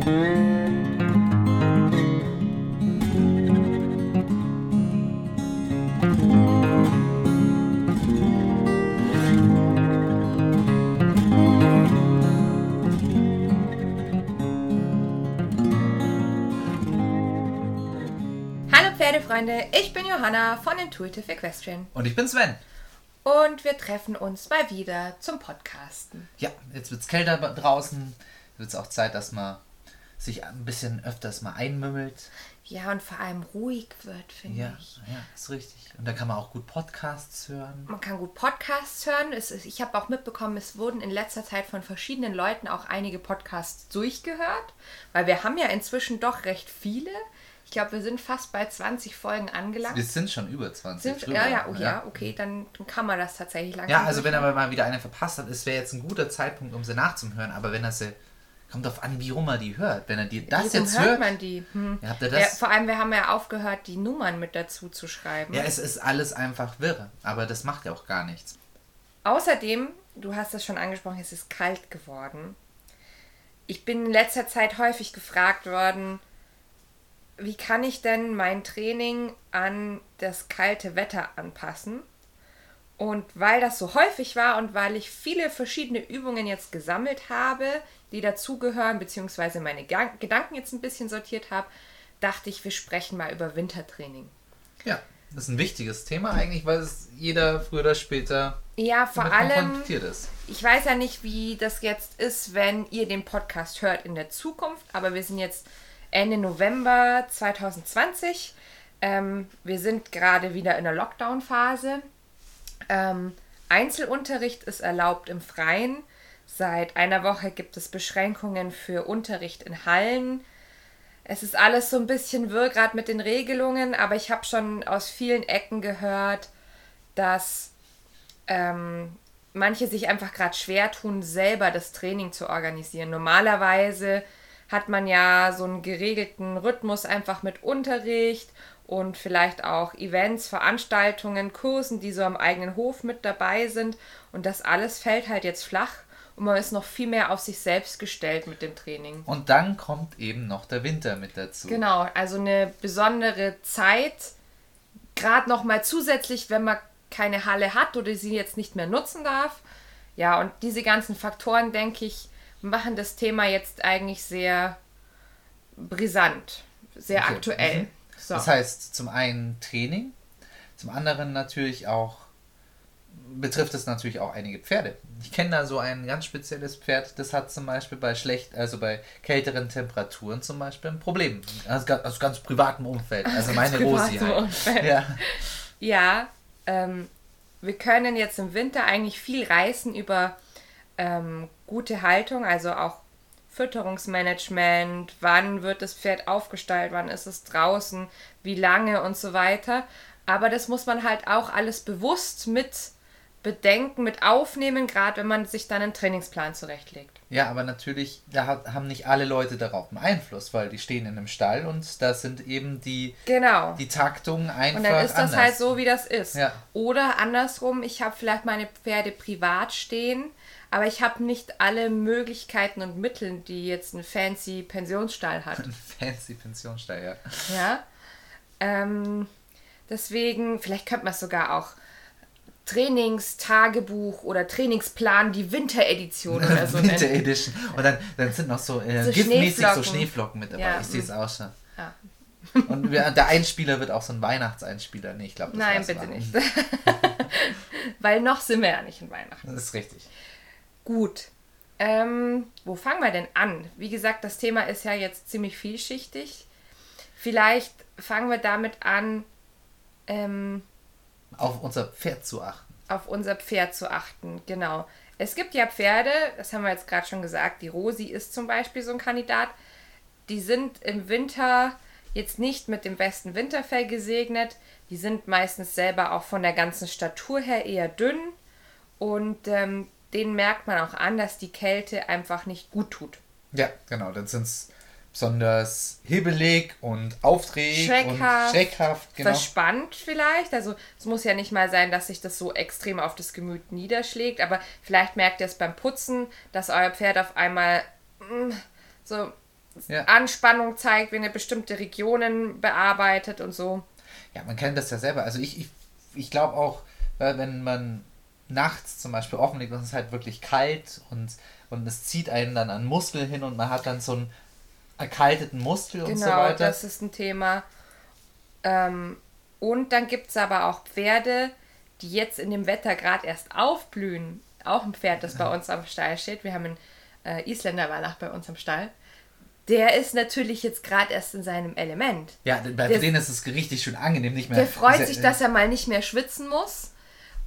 Hallo Pferdefreunde, ich bin Johanna von Intuitive Equestrian Und ich bin Sven. und wir treffen uns mal wieder zum Podcasten. Ja, jetzt wird es kälter draußen. Wird es auch Zeit, dass man sich ein bisschen öfters mal einmümmelt. Ja, und vor allem ruhig wird, finde Ja, ich. ja, ist richtig. Und da kann man auch gut Podcasts hören. Man kann gut Podcasts hören. Es ist, ich habe auch mitbekommen, es wurden in letzter Zeit von verschiedenen Leuten auch einige Podcasts durchgehört, weil wir haben ja inzwischen doch recht viele. Ich glaube, wir sind fast bei 20 Folgen angelangt. Wir sind schon über 20. Sind, ja, ja, oh, ja, okay, dann, dann kann man das tatsächlich langsam. Ja, also wenn aber mal wieder eine verpasst hat, es wäre jetzt ein guter Zeitpunkt, um sie nachzuhören. Aber wenn er sie, kommt auf an, wie rum er die hört. Wenn er die das Wie rum jetzt hört hört, man die? Hm. ja, habt ihr Ja, das? vor allem, wir haben ja aufgehört, die Nummern mit dazu zu schreiben. Ja, es ist alles einfach wirre. Aber das macht ja auch gar nichts. Außerdem, du hast es schon angesprochen, es ist kalt geworden. Ich bin in letzter Zeit häufig gefragt worden, wie kann ich denn mein Training an das kalte Wetter anpassen? Und weil das so häufig war und weil ich viele verschiedene Übungen jetzt gesammelt habe, die dazugehören, beziehungsweise meine Gedanken jetzt ein bisschen sortiert habe, dachte ich, wir sprechen mal über Wintertraining. Ja, das ist ein wichtiges Thema eigentlich, weil es jeder früher oder später Ja, vor allem, ist. ich weiß ja nicht, wie das jetzt ist, wenn ihr den Podcast hört in der Zukunft, aber wir sind jetzt Ende November 2020. Ähm, wir sind gerade wieder in der Lockdown-Phase. Ähm, Einzelunterricht ist erlaubt im Freien. Seit einer Woche gibt es Beschränkungen für Unterricht in Hallen. Es ist alles so ein bisschen wirr gerade mit den Regelungen, aber ich habe schon aus vielen Ecken gehört, dass ähm, manche sich einfach gerade schwer tun, selber das Training zu organisieren. Normalerweise hat man ja so einen geregelten Rhythmus einfach mit Unterricht und vielleicht auch Events, Veranstaltungen, Kursen, die so am eigenen Hof mit dabei sind. Und das alles fällt halt jetzt flach und man ist noch viel mehr auf sich selbst gestellt mit dem Training. Und dann kommt eben noch der Winter mit dazu. Genau, also eine besondere Zeit, gerade noch mal zusätzlich, wenn man keine Halle hat oder sie jetzt nicht mehr nutzen darf. Ja, und diese ganzen Faktoren, denke ich, machen das Thema jetzt eigentlich sehr brisant, sehr Okay. aktuell. Mhm. So. Das heißt, zum einen Training, zum anderen natürlich auch, betrifft es natürlich auch einige Pferde. Ich kenne da so ein ganz spezielles Pferd, das hat zum Beispiel bei schlecht, also bei kälteren Temperaturen zum Beispiel ein Problem. Aus, ga- aus ganz privatem Umfeld. Also meine Rosi halt. Umfeld. Ja. Ja, ähm, wir können jetzt im Winter eigentlich viel reißen über ähm, gute Haltung, also auch Fütterungsmanagement, wann wird das Pferd aufgestellt, wann ist es draußen, wie lange und so weiter. Aber das muss man halt auch alles bewusst mit bedenken, mit aufnehmen, gerade wenn man sich dann einen Trainingsplan zurechtlegt. ja, aber natürlich, da haben nicht alle Leute darauf einen Einfluss, weil die stehen in einem Stall und da sind eben die, Genau. die Taktungen einfach Und dann ist das anders. halt so, wie das ist. Ja. Oder andersrum, ich habe vielleicht meine Pferde privat stehen, aber ich habe nicht alle Möglichkeiten und Mittel, die jetzt ein fancy Pensionsstall hat. Ein fancy Pensionsstall, ja. ja. Ähm, deswegen, vielleicht könnte man es sogar auch Trainingstagebuch oder Trainingsplan, die Winteredition oder so Winter nennen. Edition. Und dann, dann sind noch so, äh, So giftmäßig so Schneeflocken. Schneeflocken mit dabei. Ja, ich sehe es auch schon. Ja. Und der Einspieler wird auch so ein Weihnachtseinspieler. Nee, ich glaube, Nein, bitte mal. nicht. Weil noch sind wir ja nicht in Weihnachten. Das ist richtig. Gut. Ähm, wo fangen wir denn an? Wie gesagt, das Thema ist ja jetzt ziemlich vielschichtig. Vielleicht fangen wir damit an, ähm, Auf unser Pferd zu achten. auf unser Pferd zu achten. Genau. Es gibt ja Pferde, das haben wir jetzt gerade schon gesagt, die Rosi ist zum Beispiel so ein Kandidat, die sind im Winter jetzt nicht mit dem besten Winterfell gesegnet. Die sind meistens selber auch von der ganzen Statur her eher dünn und ähm, denen merkt man auch an, dass die Kälte einfach nicht gut tut. Ja, genau. Dann sind es besonders hibbelig und aufregend Schreckhaft, und schreckhaft. Genau. verspannt vielleicht. Also es muss ja nicht mal sein, dass sich das so extrem auf das Gemüt niederschlägt, aber vielleicht merkt ihr es beim Putzen, dass euer Pferd auf einmal mm, so ja. Anspannung zeigt, wenn er bestimmte Regionen bearbeitet und so. Ja, man kennt das ja selber. Also ich, ich, ich glaube auch, wenn man nachts zum Beispiel offen liegt und es ist halt wirklich kalt und, und es zieht einen dann an Muskel hin und man hat dann so einen erkalteten Muskel genau, und so weiter. Genau, das ist ein Thema. Ähm, und dann gibt es aber auch Pferde, die jetzt in dem Wetter gerade erst aufblühen. Auch ein Pferd, das bei uns am Stall steht. Wir haben einen äh, Isländer war nach bei uns am Stall. Der ist natürlich jetzt gerade erst in seinem Element. Ja, bei der, denen ist es richtig schön angenehm, nicht mehr. Der freut sich, dass er mal nicht mehr schwitzen muss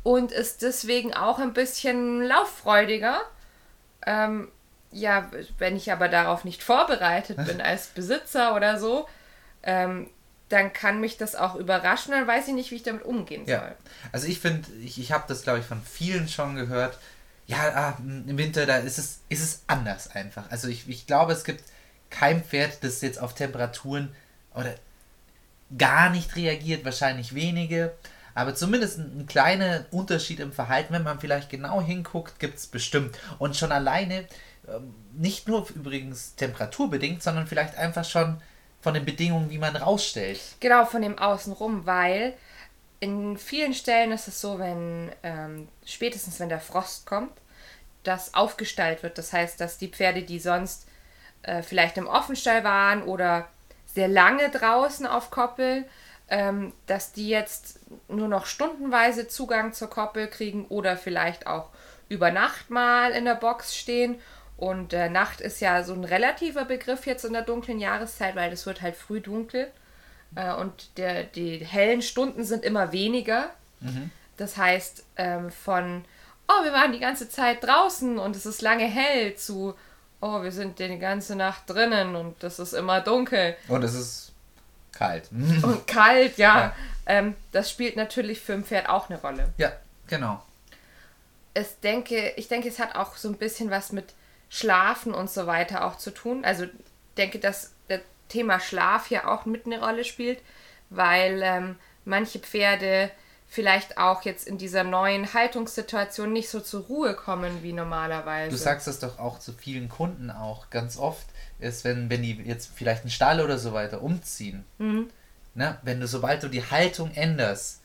und ist deswegen auch ein bisschen lauffreudiger. Ähm, ja, wenn ich aber darauf nicht vorbereitet bin als Besitzer oder so, ähm, dann kann mich das auch überraschen, dann weiß ich nicht, wie ich damit umgehen soll. Ja. Also ich finde, ich, ich habe das, glaube ich, von vielen schon gehört. Ja, ah, im Winter, da ist es, ist es anders einfach. Also ich, ich glaube, es gibt kein Pferd, das jetzt auf Temperaturen oder gar nicht reagiert, wahrscheinlich wenige. Aber zumindest ein, ein kleiner Unterschied im Verhalten, wenn man vielleicht genau hinguckt, gibt es bestimmt. Und schon alleine, ähm, nicht nur übrigens temperaturbedingt, sondern vielleicht einfach schon von den Bedingungen, wie man rausstellt. Genau, von dem Außenrum, weil in vielen Stellen ist es so, wenn ähm, spätestens wenn der Frost kommt, dass aufgestallt wird. Das heißt, dass die Pferde, die sonst äh, vielleicht im Offenstall waren oder sehr lange draußen auf Koppel, ähm, dass die jetzt nur noch stundenweise Zugang zur Koppel kriegen oder vielleicht auch über Nacht mal in der Box stehen. Und äh, Nacht ist ja so ein relativer Begriff jetzt in der dunklen Jahreszeit, weil es wird halt früh dunkel äh, und der, die hellen Stunden sind immer weniger. Mhm. Das heißt, ähm, von, oh, wir waren die ganze Zeit draußen und es ist lange hell zu, oh, wir sind die ganze Nacht drinnen und es ist immer dunkel. Und es ist Kalt. Und kalt, ja. ja. Ähm, das spielt natürlich für ein Pferd auch eine Rolle. Ja, genau. Es denke, ich denke, es hat auch so ein bisschen was mit Schlafen und so weiter auch zu tun. Also denke, dass das Thema Schlaf hier auch mit eine Rolle spielt, weil ähm, manche Pferde vielleicht auch jetzt in dieser neuen Haltungssituation nicht so zur Ruhe kommen wie normalerweise. Du sagst das doch auch zu vielen Kunden auch ganz oft, ist, wenn, wenn die jetzt vielleicht einen Stall oder so weiter umziehen. Mhm. Ne? Wenn du, sobald du die Haltung änderst,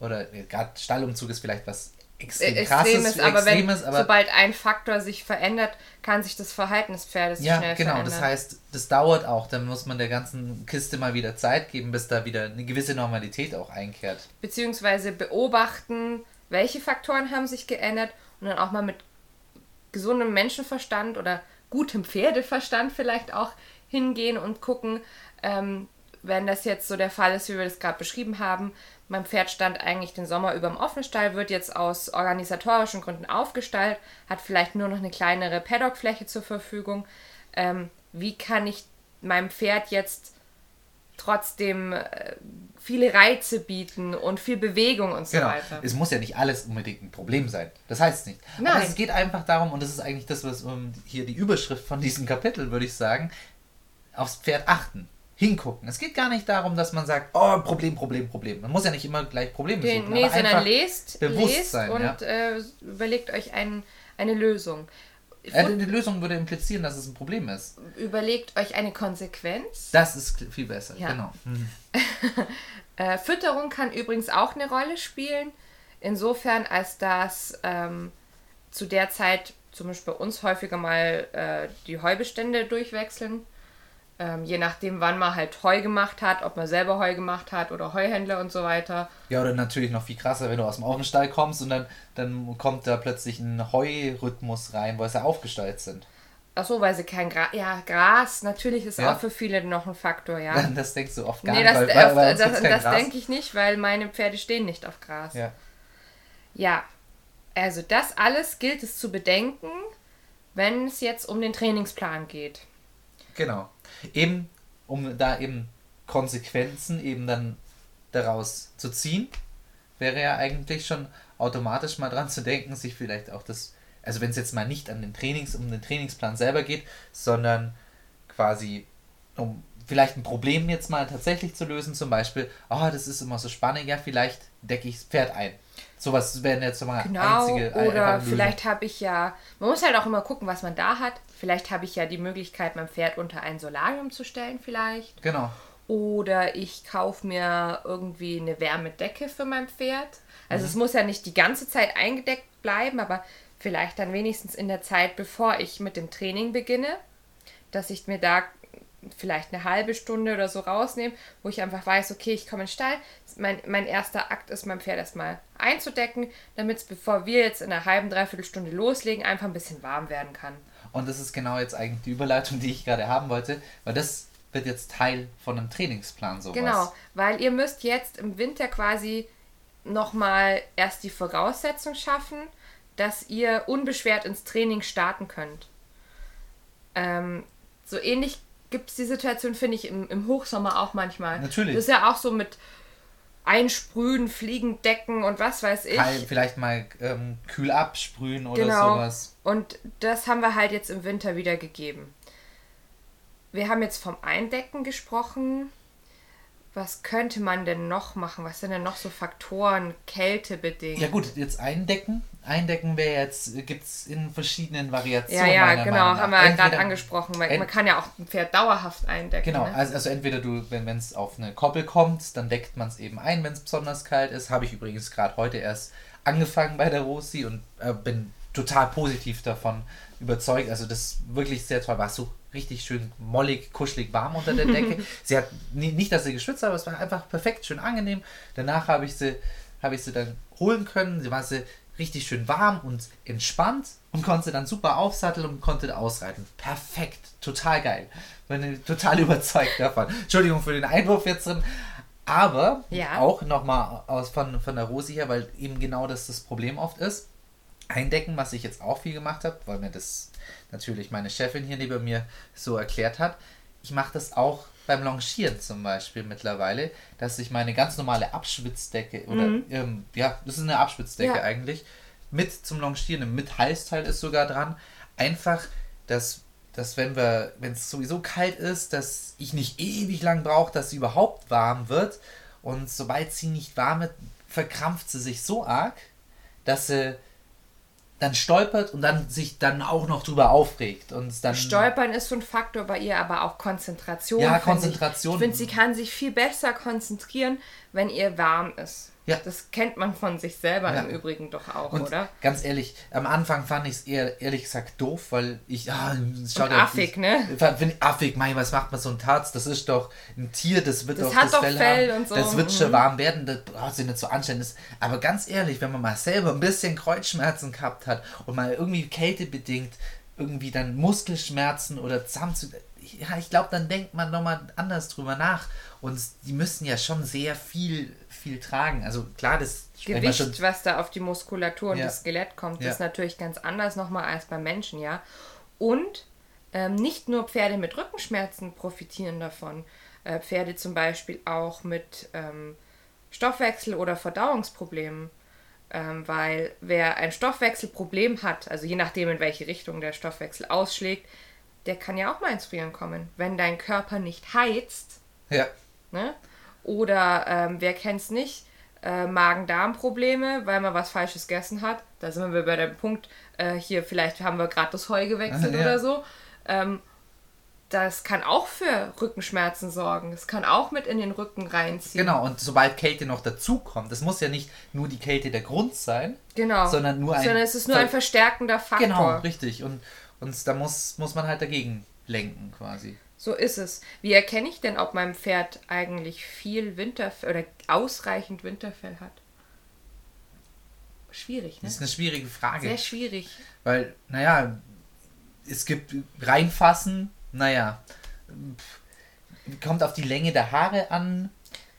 oder gerade Stallumzug ist vielleicht was extrem krasses, ist, aber extremes, wenn, aber sobald ein Faktor sich verändert, kann sich das Verhalten des Pferdes ja, schnell genau, verändern. Ja, genau. Das heißt, das dauert auch. Dann muss man der ganzen Kiste mal wieder Zeit geben, bis da wieder eine gewisse Normalität auch einkehrt. Beziehungsweise beobachten, welche Faktoren haben sich geändert und dann auch mal mit gesundem Menschenverstand oder gutem Pferdeverstand vielleicht auch hingehen und gucken, ähm, wenn das jetzt so der Fall ist, wie wir das gerade beschrieben haben, mein Pferd stand eigentlich den Sommer über im Offenstall, wird jetzt aus organisatorischen Gründen aufgestallt, hat vielleicht nur noch eine kleinere Paddockfläche zur Verfügung. Ähm, wie kann ich meinem Pferd jetzt trotzdem äh, viele Reize bieten und viel Bewegung und so genau. weiter. Es muss ja nicht alles unbedingt ein Problem sein. Das heißt es nicht. Nein. Aber es geht einfach darum, und das ist eigentlich das, was um, hier die Überschrift von diesem Kapitel, würde ich sagen, aufs Pferd achten hingucken. Es geht gar nicht darum, dass man sagt, oh, Problem, Problem, Problem. Man muss ja nicht immer gleich Probleme Den, suchen. Nee, sondern lest, lest und ja. äh, überlegt euch ein, eine Lösung. Äh, die Lösung würde implizieren, dass es ein Problem ist. Überlegt euch eine Konsequenz. Das ist viel besser, ja. genau. Äh, Fütterung kann übrigens auch eine Rolle spielen. Insofern, als dass ähm, zu der Zeit zum Beispiel bei uns häufiger mal äh, die Heubestände durchwechseln ähm, je nachdem, wann man halt Heu gemacht hat, ob man selber Heu gemacht hat oder Heuhändler und so weiter. Ja, oder natürlich noch viel krasser, wenn du aus dem Offenstall kommst und dann, dann kommt da plötzlich ein Heurhythmus rein, weil sie aufgestallt sind. Ach so, weil sie kein Gras. Ja, Gras natürlich ist ja. auch für viele noch ein Faktor, ja. Das denkst du oft gar nee, nicht. Das, weil, weil das, das denke ich nicht, weil meine Pferde stehen nicht auf Gras. Ja. Ja, also das alles gilt es zu bedenken, wenn es jetzt um den Trainingsplan geht. Genau. Eben, um da eben Konsequenzen eben dann daraus zu ziehen, wäre ja eigentlich schon automatisch mal dran zu denken, sich vielleicht auch das, also wenn es jetzt mal nicht an den Trainings, um den Trainingsplan selber geht, sondern quasi um vielleicht ein Problem jetzt mal tatsächlich zu lösen, zum Beispiel, oh, das ist immer so spannend, ja, vielleicht decke ich das Pferd ein. Sowas wären jetzt mal Genau, einzige äh, oder vielleicht habe ich ja, man muss halt auch immer gucken, was man da hat. Vielleicht habe ich ja die Möglichkeit, mein Pferd unter ein Solarium zu stellen, vielleicht. Genau. Oder ich kaufe mir irgendwie eine Wärmedecke für mein Pferd. Also Mhm. es muss ja nicht die ganze Zeit eingedeckt bleiben, aber vielleicht dann wenigstens in der Zeit, bevor ich mit dem Training beginne, dass ich mir da vielleicht eine halbe Stunde oder so rausnehme, wo ich einfach weiß, okay, ich komme in den Stall. Mein, mein erster Akt ist, mein Pferd erstmal einzudecken, damit es, bevor wir jetzt in einer halben, dreiviertel Stunde loslegen, einfach ein bisschen warm werden kann. Und das ist genau jetzt eigentlich die Überleitung, die ich gerade haben wollte, weil das wird jetzt Teil von einem Trainingsplan sowas. Genau, weil ihr müsst jetzt im Winter quasi nochmal erst die Voraussetzung schaffen, dass ihr unbeschwert ins Training starten könnt. Ähm, so ähnlich gibt es die Situation, finde ich, im, im Hochsommer auch manchmal. Natürlich. Das ist ja auch so mit Einsprühen, Fliegendecken und was weiß ich. Kal- Vielleicht mal ähm, kühl absprühen oder Genau. sowas. Und das haben wir halt jetzt im Winter wieder gegeben. Wir haben jetzt vom Eindecken gesprochen. Was könnte man denn noch machen? Was sind denn noch so Faktoren, kältebedingt? Ja gut, jetzt eindecken. Eindecken wäre jetzt, gibt es in verschiedenen ja, Variationen. ja, meiner genau, haben wir ja gerade angesprochen. Man, man kann ja auch ein Pferd dauerhaft eindecken. Genau, Ne? also, also entweder du, wenn es auf eine Koppel kommt, dann deckt man es eben ein, wenn es besonders kalt ist. Habe ich übrigens gerade heute erst angefangen bei der Rosi und äh, bin total positiv davon überzeugt. Also das ist wirklich sehr toll. War so richtig schön mollig, kuschelig warm unter der Decke. sie hat nicht, dass sie geschwitzt hat, aber es war einfach perfekt, schön angenehm. Danach habe ich sie, habe ich sie dann holen können. Sie war sie richtig schön warm und entspannt und konnte dann super aufsatteln und konnte ausreiten. Perfekt, total geil. Bin total überzeugt davon. Entschuldigung für den Einwurf jetzt drin. Aber Ja. auch nochmal aus von, von der Rosi her, weil eben genau das das Problem oft ist. Eindecken, was ich jetzt auch viel gemacht habe, weil mir das natürlich meine Chefin hier neben mir so erklärt hat. Ich mache das auch beim Longieren zum Beispiel mittlerweile, dass ich meine ganz normale Abschwitzdecke oder ähm, ja, das ist eine Abschwitzdecke Ja. eigentlich, mit zum Longieren, mit Halsteil ist sogar dran, einfach, dass, dass wenn wir, wenn es sowieso kalt ist, dass ich nicht ewig lang brauche, dass sie überhaupt warm wird und sobald sie nicht warm wird, verkrampft sie sich so arg, dass sie dann stolpert und dann sich dann auch noch drüber aufregt und dann Stolpern ist so ein Faktor bei ihr, aber auch Konzentration. Ja, Konzentration. Ich, ich finde, sie kann sich viel besser konzentrieren, wenn ihr warm ist. Ja. Das kennt man von sich selber Ja. im Übrigen doch auch, Und oder? ganz ehrlich, am Anfang fand ich es eher ehrlich gesagt doof, weil ich. Ah, schaut Und ja- affig, ich, ne? Fand, find ich affig, mein, was macht man so ein Tarz? Das ist doch ein Tier, das wird Das doch hat das doch Fell, Fell haben. und so, Das wird schon mhm. warm werden, das braucht sich nicht so anstellen. Das, aber ganz ehrlich, wenn man mal selber ein bisschen Kreuzschmerzen gehabt hat und mal irgendwie kältebedingt irgendwie dann Muskelschmerzen oder Zahnzu. Ja, ich glaube, dann denkt man nochmal anders drüber nach. Und die müssen ja schon sehr viel, viel tragen. Also klar, das Gewicht, was da auf die Muskulatur und Ja. das Skelett kommt, Ja. ist natürlich ganz anders nochmal als beim Menschen, ja. Und ähm, nicht nur Pferde mit Rückenschmerzen profitieren davon. Äh, Pferde zum Beispiel auch mit ähm, Stoffwechsel- oder Verdauungsproblemen. Ähm, weil wer ein Stoffwechselproblem hat, also je nachdem, in welche Richtung der Stoffwechsel ausschlägt, der kann ja auch mal ins Frieren kommen. Wenn dein Körper nicht heizt, Ja. Ne? Oder ähm, wer kennt es nicht? Äh, Magen-Darm-Probleme, weil man was Falsches gegessen hat. Da sind wir bei dem Punkt, äh, hier vielleicht haben wir gerade das Heu gewechselt Ja. oder so. Ähm, das kann auch für Rückenschmerzen sorgen. Das kann auch mit in den Rücken reinziehen. Genau, und sobald Kälte noch dazukommt, das muss ja nicht nur die Kälte der Grund sein, Genau. sondern nur ein. Sondern es ist nur ein verstärkender Faktor. Genau, richtig. Und, und da muss, muss man halt dagegen lenken quasi. So ist es. Wie erkenne ich denn, ob mein Pferd eigentlich viel Winterfell oder ausreichend Winterfell hat? Schwierig, ne? Das ist eine schwierige Frage. Sehr schwierig. Weil, naja, es gibt reinfassen, naja, kommt auf die Länge der Haare an,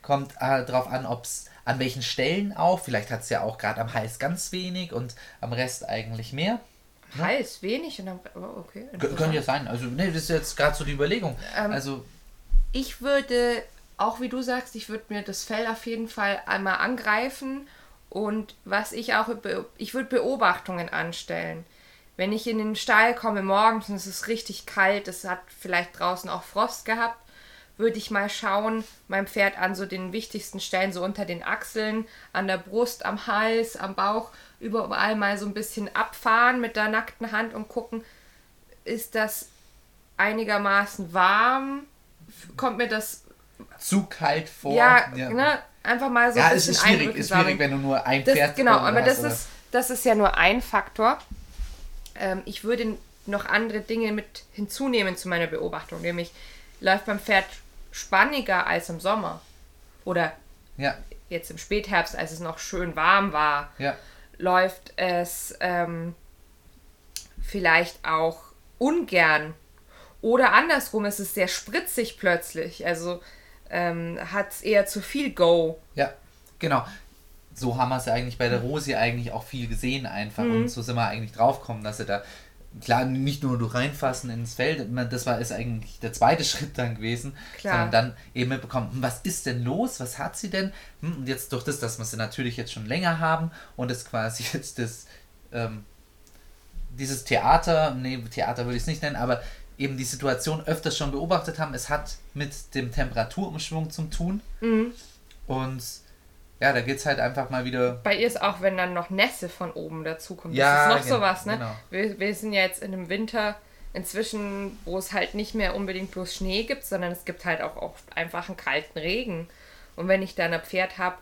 kommt äh, darauf an, ob es an welchen Stellen auch, vielleicht hat es ja auch gerade am Hals ganz wenig und am Rest eigentlich mehr. Hals, wenig und dann. Oh, okay. K könnte ja sein. Also, ne, das ist jetzt gerade so die Überlegung. Ähm, also, Ich würde, auch wie du sagst, ich würde mir das Fell auf jeden Fall einmal angreifen und was ich auch, ich würde Beobachtungen anstellen. Wenn ich in den Stall komme morgens und es ist richtig kalt, es hat vielleicht draußen auch Frost gehabt, würde ich mal schauen, mein Pferd an so den wichtigsten Stellen, so unter den Achseln, an der Brust, am Hals, am Bauch, überall mal so ein bisschen abfahren mit der nackten Hand und gucken, ist das einigermaßen warm? Kommt mir das zu kalt vor? Ja, ja. Ne, einfach mal so ja, ein bisschen es ist schwierig, ist schwierig, wenn du nur ein das, Pferd Genau, aber das ist, das ist ja nur ein Faktor. Ähm, ich würde noch andere Dinge mit hinzunehmen zu meiner Beobachtung, nämlich läuft beim Pferd spanniger als im Sommer. Oder ja. jetzt im Spätherbst, als es noch schön warm war, ja. läuft es ähm, vielleicht auch ungern. Oder andersrum, ist es sehr spritzig plötzlich. Also ähm, hat es eher zu viel Go. Ja, genau. So haben wir es ja eigentlich bei der Rosi eigentlich auch viel gesehen einfach. Mhm. Und so sind wir eigentlich draufgekommen, dass sie da klar, nicht nur durch reinfassen ins Feld, das war ist eigentlich der zweite Schritt dann gewesen, klar. sondern dann eben mitbekommen, hm, was ist denn los, was hat sie denn? Hm, und jetzt durch das, dass wir sie natürlich jetzt schon länger haben und es quasi jetzt das, ähm, dieses Theater, nee, Theater würde ich es nicht nennen, aber eben die Situation öfters schon beobachtet haben, es hat mit dem Temperaturumschwung zu tun. Mhm. Und ja, da geht es halt einfach mal wieder. Bei ihr ist auch, wenn dann noch Nässe von oben dazukommt. Ja, das ist noch genau, sowas, ne? Genau. Wir, wir sind ja jetzt in einem Winter inzwischen, wo es halt nicht mehr unbedingt bloß Schnee gibt, sondern es gibt halt auch oft einfach einen kalten Regen. Und wenn ich dann ein Pferd habe,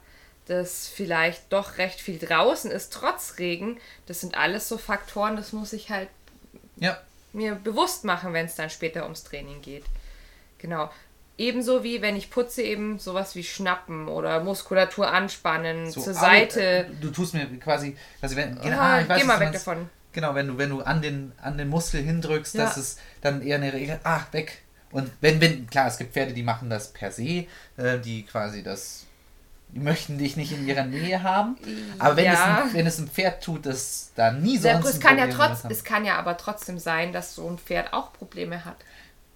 das vielleicht doch recht viel draußen ist, trotz Regen, das sind alles so Faktoren, das muss ich halt ja. mir bewusst machen, wenn es dann später ums Training geht. Genau. Ebenso wie wenn ich putze, eben sowas wie Schnappen oder Muskulatur anspannen, so, zur Seite. Äh, du tust mir quasi, also wenn, genau, ah, ich weiß, geh mal weg davon. Genau, wenn du, wenn du an den, an den Muskel hindrückst, ja. dass es dann eher eine Regel, ah, weg. Und wenn, wenn, klar, es gibt Pferde, die machen das per se, äh, die quasi das, die möchten dich nicht in ihrer Nähe haben. Aber wenn, ja. es, ein, wenn es ein Pferd tut, das da nie. Ja, es kann ja trotz, es kann ja aber trotzdem sein, dass so ein Pferd auch Probleme hat.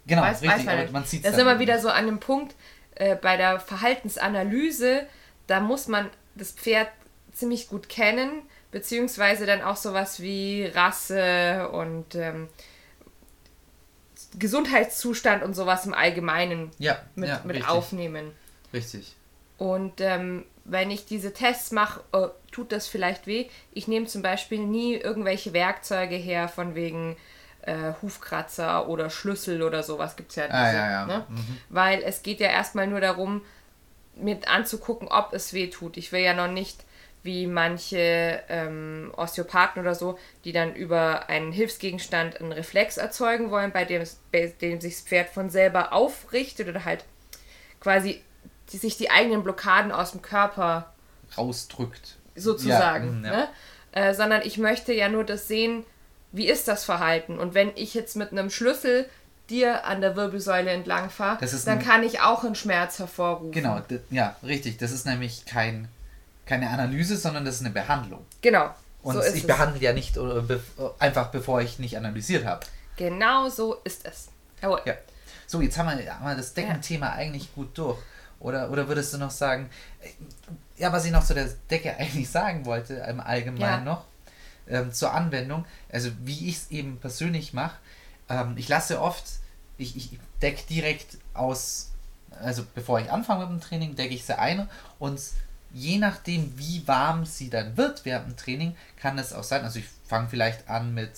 Genau, weiß, richtig, weiß man, man sieht Da sind wir wieder so an dem Punkt, äh, bei der Verhaltensanalyse, da muss man das Pferd ziemlich gut kennen, beziehungsweise dann auch sowas wie Rasse und ähm, Gesundheitszustand und sowas im Allgemeinen ja, mit, ja, mit richtig. aufnehmen. Richtig. Und ähm, wenn ich diese Tests mache, äh, tut das vielleicht weh. Ich nehme zum Beispiel nie irgendwelche Werkzeuge her, von wegen äh, Hufkratzer oder Schlüssel oder sowas gibt es ja. Diese, ah, ja, ja. Ne? Mhm. Weil es geht ja erstmal nur darum, mit anzugucken, ob es weh tut. Ich will ja noch nicht wie manche ähm, Osteopathen oder so, die dann über einen Hilfsgegenstand einen Reflex erzeugen wollen, bei dem, bei dem sich das Pferd von selber aufrichtet oder halt quasi die, sich die eigenen Blockaden aus dem Körper rausdrückt. Sozusagen. Ja, ja. Ne? Äh, sondern ich möchte ja nur das sehen, wie ist das Verhalten? Und wenn ich jetzt mit einem Schlüssel dir an der Wirbelsäule entlang fahre, dann kann ich auch einen Schmerz hervorrufen. Genau, ja, richtig. Das ist nämlich kein, keine Analyse, sondern das ist eine Behandlung. Genau. Und so ich behandle ja nicht einfach bevor ich nicht analysiert habe. Genau so ist es. Jawohl. Ja. So, jetzt haben wir, haben wir das Deckenthema ja. eigentlich gut durch. Oder, oder würdest du noch sagen, ja, was ich noch zu der Decke eigentlich sagen wollte, im Allgemeinen ja. noch, ähm, zur Anwendung, also wie ich es eben persönlich mache, ähm, ich lasse oft, ich, ich decke direkt aus, also bevor ich anfange mit dem Training, decke ich sie ein und je nachdem, wie warm sie dann wird während dem Training, kann es auch sein, also ich fange vielleicht an mit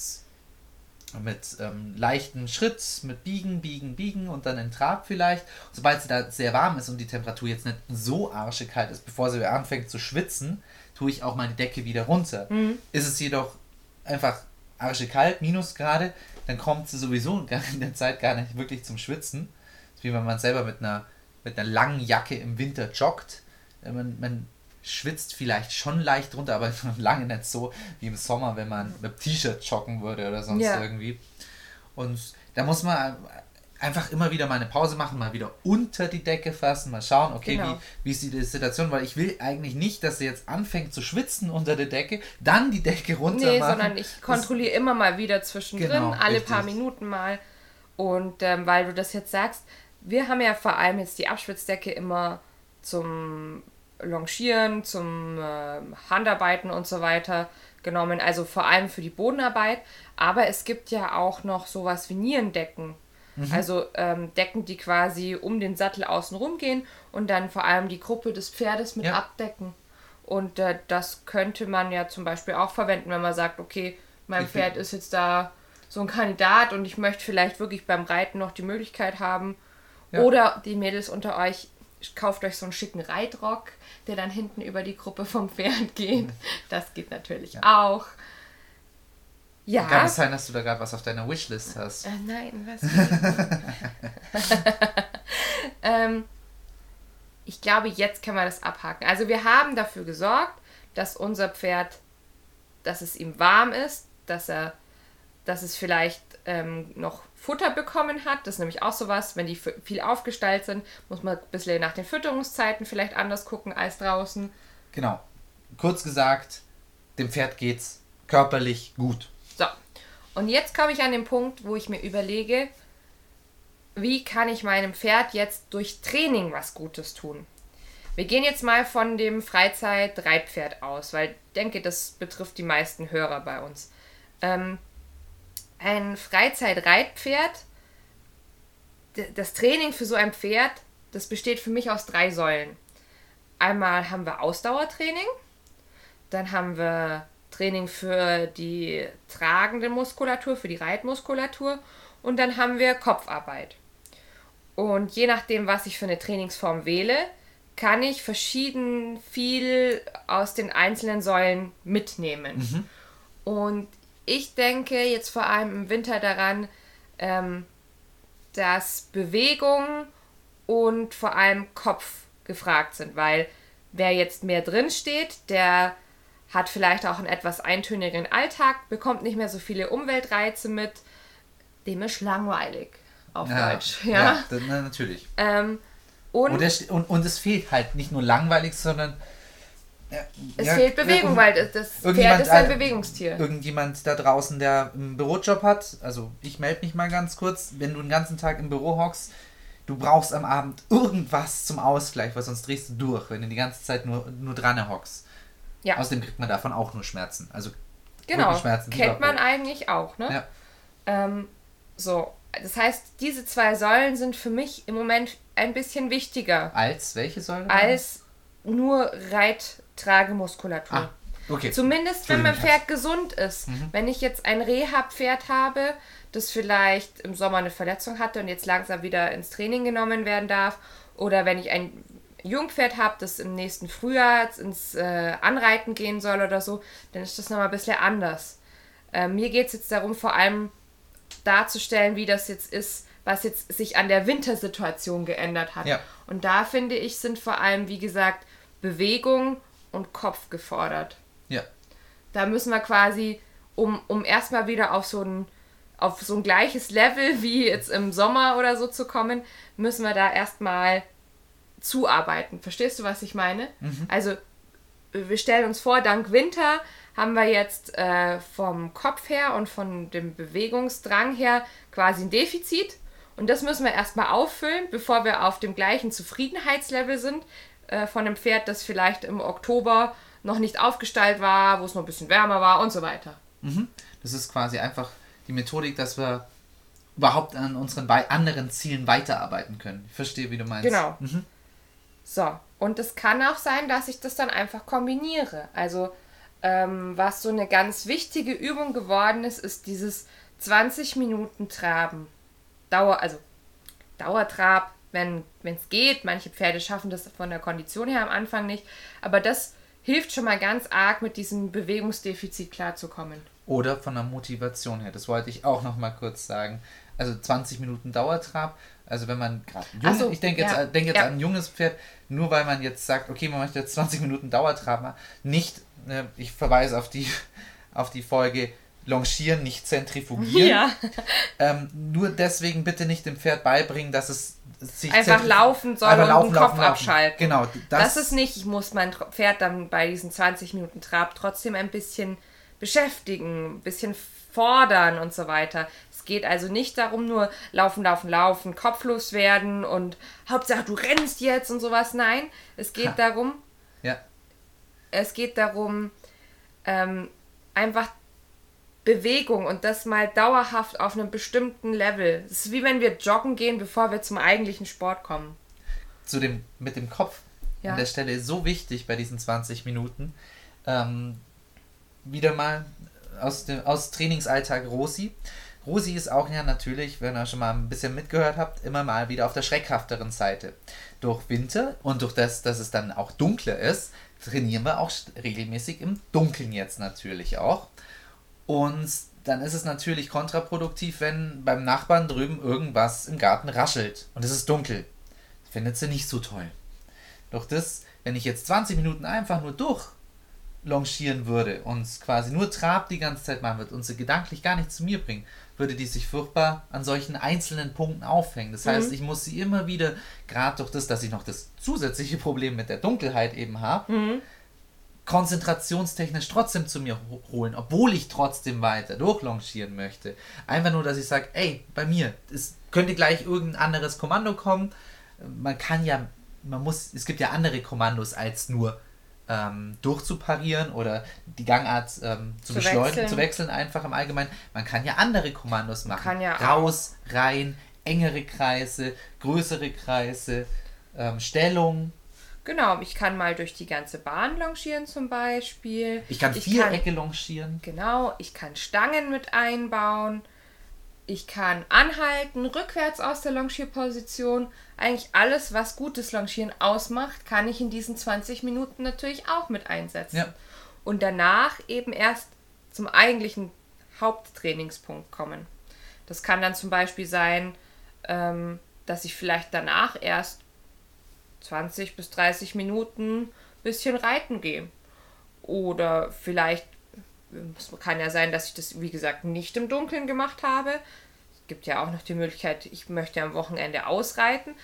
mit ähm, leichten Schritt, mit Biegen, Biegen, Biegen und dann in Trab vielleicht. Sobald sie da sehr warm ist und die Temperatur jetzt nicht so arschekalt ist, bevor sie anfängt zu schwitzen, tue ich auch meine Decke wieder runter. Mhm. Ist es jedoch einfach arschekalt, Minusgrade, dann kommt sie sowieso in der Zeit gar nicht wirklich zum Schwitzen. Das ist wie wenn man selber mit einer, mit einer langen Jacke im Winter joggt. Man, man schwitzt vielleicht schon leicht runter, aber lange nicht so wie im Sommer, wenn man mit T-Shirt joggen würde oder sonst ja. irgendwie. Und da muss man einfach immer wieder mal eine Pause machen, mal wieder unter die Decke fassen, mal schauen, okay, genau. wie, wie ist die Situation, weil ich will eigentlich nicht, dass sie jetzt anfängt zu schwitzen unter der Decke, dann die Decke runter Nee, machen. sondern ich kontrolliere immer mal wieder zwischendrin, genau, alle richtig. paar Minuten mal. Und ähm, weil du das jetzt sagst, wir haben ja vor allem jetzt die Abschwitzdecke immer zum Longieren, zum äh, Handarbeiten und so weiter genommen, also vor allem für die Bodenarbeit. Aber es gibt ja auch noch sowas wie Nierendecken Mhm. Also ähm, Decken, die quasi um den Sattel außen rum gehen und dann vor allem die Gruppe des Pferdes mit ja. abdecken. Und äh, das könnte man ja zum Beispiel auch verwenden, wenn man sagt, okay, mein Pferd ist jetzt da so ein Kandidat und ich möchte vielleicht wirklich beim Reiten noch die Möglichkeit haben. Ja. Oder die Mädels unter euch, kauft euch so einen schicken Reitrock, der dann hinten über die Gruppe vom Pferd geht. Das geht natürlich ja. auch. Ja. Kann es sein, dass du da gerade was auf deiner Wishlist hast? Äh, nein, was? ähm, ich glaube, jetzt können wir das abhaken. Also wir haben dafür gesorgt, dass unser Pferd, dass es ihm warm ist, dass er, dass es vielleicht ähm, noch Futter bekommen hat. Das ist nämlich auch sowas, wenn die viel aufgestaltet sind, muss man ein bisschen nach den Fütterungszeiten vielleicht anders gucken als draußen. Genau. Kurz gesagt, dem Pferd geht's körperlich gut. Und jetzt komme ich an den Punkt, wo ich mir überlege, wie kann ich meinem Pferd jetzt durch Training was Gutes tun? Wir gehen jetzt mal von dem Freizeit-Reitpferd aus, weil ich denke, das betrifft die meisten Hörer bei uns. Ähm, ein Freizeit-Reitpferd, das Training für so ein Pferd, das besteht für mich aus drei Säulen. Einmal haben wir Ausdauertraining, dann haben wir Training für die tragende Muskulatur, für die Reitmuskulatur und dann haben wir Kopfarbeit. Und je nachdem, was ich für eine Trainingsform wähle, kann ich verschieden viel aus den einzelnen Säulen mitnehmen. Mhm. Und ich denke jetzt vor allem im Winter daran, ähm, dass Bewegung und vor allem Kopf gefragt sind, weil wer jetzt mehr drin steht, der hat vielleicht auch einen etwas eintönigeren Alltag, bekommt nicht mehr so viele Umweltreize mit, dem ist langweilig auf ja, Deutsch. Ja, ja das, na, natürlich. Ähm, und, und, es, und, und, es fehlt halt nicht nur langweilig, sondern. Ja, es fehlt Bewegung, weil das, das Pferd ist ein Bewegungstier. Irgendjemand da draußen, der einen Bürojob hat, also ich melde mich mal ganz kurz, wenn du den ganzen Tag im Büro hockst, du brauchst am Abend irgendwas zum Ausgleich, weil sonst drehst du durch, wenn du die ganze Zeit nur, nur dran hockst. Ja. Außerdem kriegt man davon auch nur Schmerzen. Also genau, kennt man eigentlich auch, ne? Ja. Ähm, so, das heißt, diese zwei Säulen sind für mich im Moment ein bisschen wichtiger. Als welche Säule? Als nur Reittragemuskulatur. Ah, okay. Zumindest wenn mein Pferd gesund ist. Mhm. Wenn ich jetzt ein Reha-Pferd habe, das vielleicht im Sommer eine Verletzung hatte und jetzt langsam wieder ins Training genommen werden darf, oder wenn ich ein Jungpferd habe, das im nächsten Frühjahr ins äh, Anreiten gehen soll oder so, dann ist das nochmal ein bisschen anders. Äh, mir geht es jetzt darum, vor allem darzustellen, wie das jetzt ist, was jetzt sich an der Wintersituation geändert hat. Ja. Und da finde ich, sind vor allem, wie gesagt, Bewegung und Kopf gefordert. Ja. Da müssen wir quasi, um, um erstmal wieder auf so ein auf so ein gleiches Level wie jetzt im Sommer oder so zu kommen, müssen wir da erstmal zuarbeiten. Verstehst du, was ich meine? Mhm. Also, wir stellen uns vor, dank Winter haben wir jetzt äh, vom Kopf her und von dem Bewegungsdrang her quasi ein Defizit. Und das müssen wir erstmal auffüllen, bevor wir auf dem gleichen Zufriedenheitslevel sind äh, von einem Pferd, das vielleicht im Oktober noch nicht aufgestallt war, wo es noch ein bisschen wärmer war und so weiter. Mhm. Das ist quasi einfach die Methodik, dass wir überhaupt an unseren anderen Zielen weiterarbeiten können. Ich verstehe, wie du meinst. Genau. Mhm. So, und es kann auch sein, dass ich das dann einfach kombiniere. Also, ähm, was so eine ganz wichtige Übung geworden ist, ist dieses 20 Minuten Traben. Dauer, also Dauertrab, wenn es geht. Manche Pferde schaffen das von der Kondition her am Anfang nicht. Aber das hilft schon mal ganz arg, mit diesem Bewegungsdefizit klarzukommen. Oder von der Motivation her. Das wollte ich auch noch mal kurz sagen. Also 20 Minuten Dauertrab. Also wenn man gerade so, ich denke jetzt, ja, denk jetzt ja. an ein junges Pferd, nur weil man jetzt sagt, okay, man möchte jetzt 20 Minuten Dauertrab machen, nicht, ne, ich verweise auf die, auf die Folge Longieren, nicht zentrifugieren. Ja. Ähm, nur deswegen bitte nicht dem Pferd beibringen, dass es sich einfach laufen soll und laufen, den Kopf laufen, abschalten. Genau. Das, das ist nicht, ich muss mein Pferd dann bei diesen 20 Minuten Trab trotzdem ein bisschen beschäftigen, ein bisschen fordern und so weiter. Es geht also nicht darum, nur laufen, laufen, laufen, kopflos werden und Hauptsache du rennst jetzt und sowas. Nein, es geht ha. darum, ja. es geht darum, ähm, einfach Bewegung und das mal dauerhaft auf einem bestimmten Level. Es ist wie wenn wir joggen gehen, bevor wir zum eigentlichen Sport kommen. Zu dem, mit dem Kopf ja. an der Stelle ist so wichtig bei diesen 20 Minuten. Ähm, wieder mal aus dem aus Trainingsalltag Rosi. Rosi ist auch ja natürlich, wenn ihr schon mal ein bisschen mitgehört habt, immer mal wieder auf der schreckhafteren Seite. Durch Winter und durch das, dass es dann auch dunkler ist, trainieren wir auch regelmäßig im Dunkeln jetzt natürlich auch. Und dann ist es natürlich kontraproduktiv, wenn beim Nachbarn drüben irgendwas im Garten raschelt und es ist dunkel. Findet sie nicht so toll. Doch das, wenn ich jetzt 20 Minuten einfach nur durch longieren würde und quasi nur Trab die ganze Zeit machen würde und sie gedanklich gar nicht zu mir bringen, würde die sich furchtbar an solchen einzelnen Punkten aufhängen. Das heißt, mhm. ich muss sie immer wieder, gerade durch das, dass ich noch das zusätzliche Problem mit der Dunkelheit eben habe, mhm. konzentrationstechnisch trotzdem zu mir holen, obwohl ich trotzdem weiter durchlongieren möchte. Einfach nur, dass ich sage, ey, bei mir, es könnte gleich irgendein anderes Kommando kommen. Man kann ja man muss, es gibt ja andere Kommandos als nur ähm, durchzuparieren oder die Gangart ähm, zu, zu beschleunigen, wechseln. zu wechseln einfach im Allgemeinen. Man kann ja andere Kommandos machen. Ja Raus, rein, engere Kreise, größere Kreise, ähm, Stellung. Genau, ich kann mal durch die ganze Bahn longieren zum Beispiel. Ich kann Vierecke longieren. Genau, ich kann Stangen mit einbauen. Ich kann anhalten, rückwärts aus der Longierposition. Eigentlich alles, was gutes Longieren ausmacht, kann ich in diesen 20 Minuten natürlich auch mit einsetzen. Ja. Und danach eben erst zum eigentlichen Haupttrainingspunkt kommen. Das kann dann zum Beispiel sein, ähm, dass ich vielleicht danach erst 20 bis 30 Minuten ein bisschen reiten gehe. Oder vielleicht es kann ja sein, dass ich das, wie gesagt, nicht im Dunkeln gemacht habe. Es gibt ja auch noch die Möglichkeit, ich möchte am Wochenende ausreiten,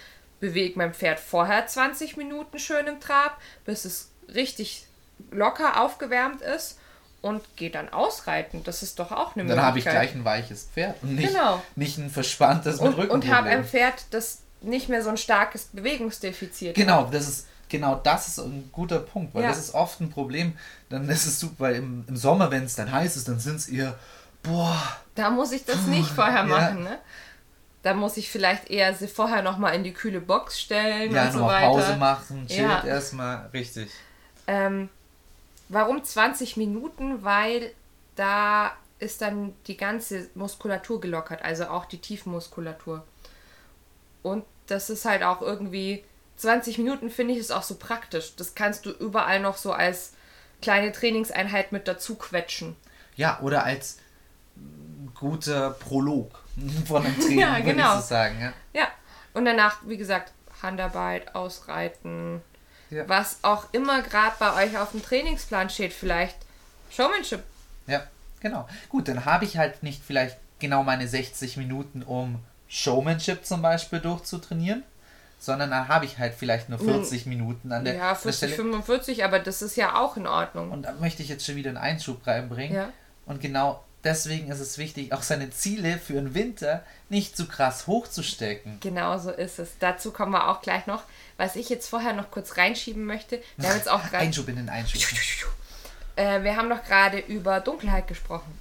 bewege mein Pferd vorher 20 Minuten schön im Trab, bis es richtig locker aufgewärmt ist und gehe dann ausreiten. Das ist doch auch eine dann Möglichkeit. Dann habe ich gleich ein weiches Pferd und nicht, genau. nicht ein verspanntes mit Und, und habe ein Pferd, das nicht mehr so ein starkes Bewegungsdefizit genau, hat. Genau, das ist genau das ist ein guter Punkt, weil ja. das ist oft ein Problem. Dann ist es super, weil im, im Sommer, wenn es dann heiß ist, dann sind es eher, boah. Da muss ich das nicht vorher machen, ja. ne? Da muss ich vielleicht eher sie vorher nochmal in die kühle Box stellen ja, und so weiter. Pause machen, chillt ja. erstmal, richtig. Ähm, warum 20 Minuten? Weil da ist dann die ganze Muskulatur gelockert, also auch die Tiefmuskulatur. Und das ist halt auch irgendwie 20 Minuten finde ich es auch so praktisch. Das kannst du überall noch so als kleine Trainingseinheit mit dazu quetschen. Ja, oder als guter Prolog von einem Training, ja, genau. würde ich so sagen. Ja. ja, und danach, wie gesagt, Handarbeit, Ausreiten, ja. was auch immer gerade bei euch auf dem Trainingsplan steht, vielleicht Showmanship. Ja, genau. Gut, dann habe ich halt nicht vielleicht genau meine 60 Minuten, um Showmanship zum Beispiel durchzutrainieren, sondern dann habe ich halt vielleicht nur 40 mhm. Minuten an der Ja, 40, Stelle. 45, aber das ist ja auch in Ordnung. Und da möchte ich jetzt schon wieder einen Einschub reinbringen. Ja. Und genau deswegen ist es wichtig, auch seine Ziele für den Winter nicht zu krass hochzustecken. Genau so ist es. Dazu kommen wir auch gleich noch. Was ich jetzt vorher noch kurz reinschieben möchte, wir haben jetzt auch gerade. Einschub in den Einschub. Äh, wir haben noch gerade über Dunkelheit gesprochen.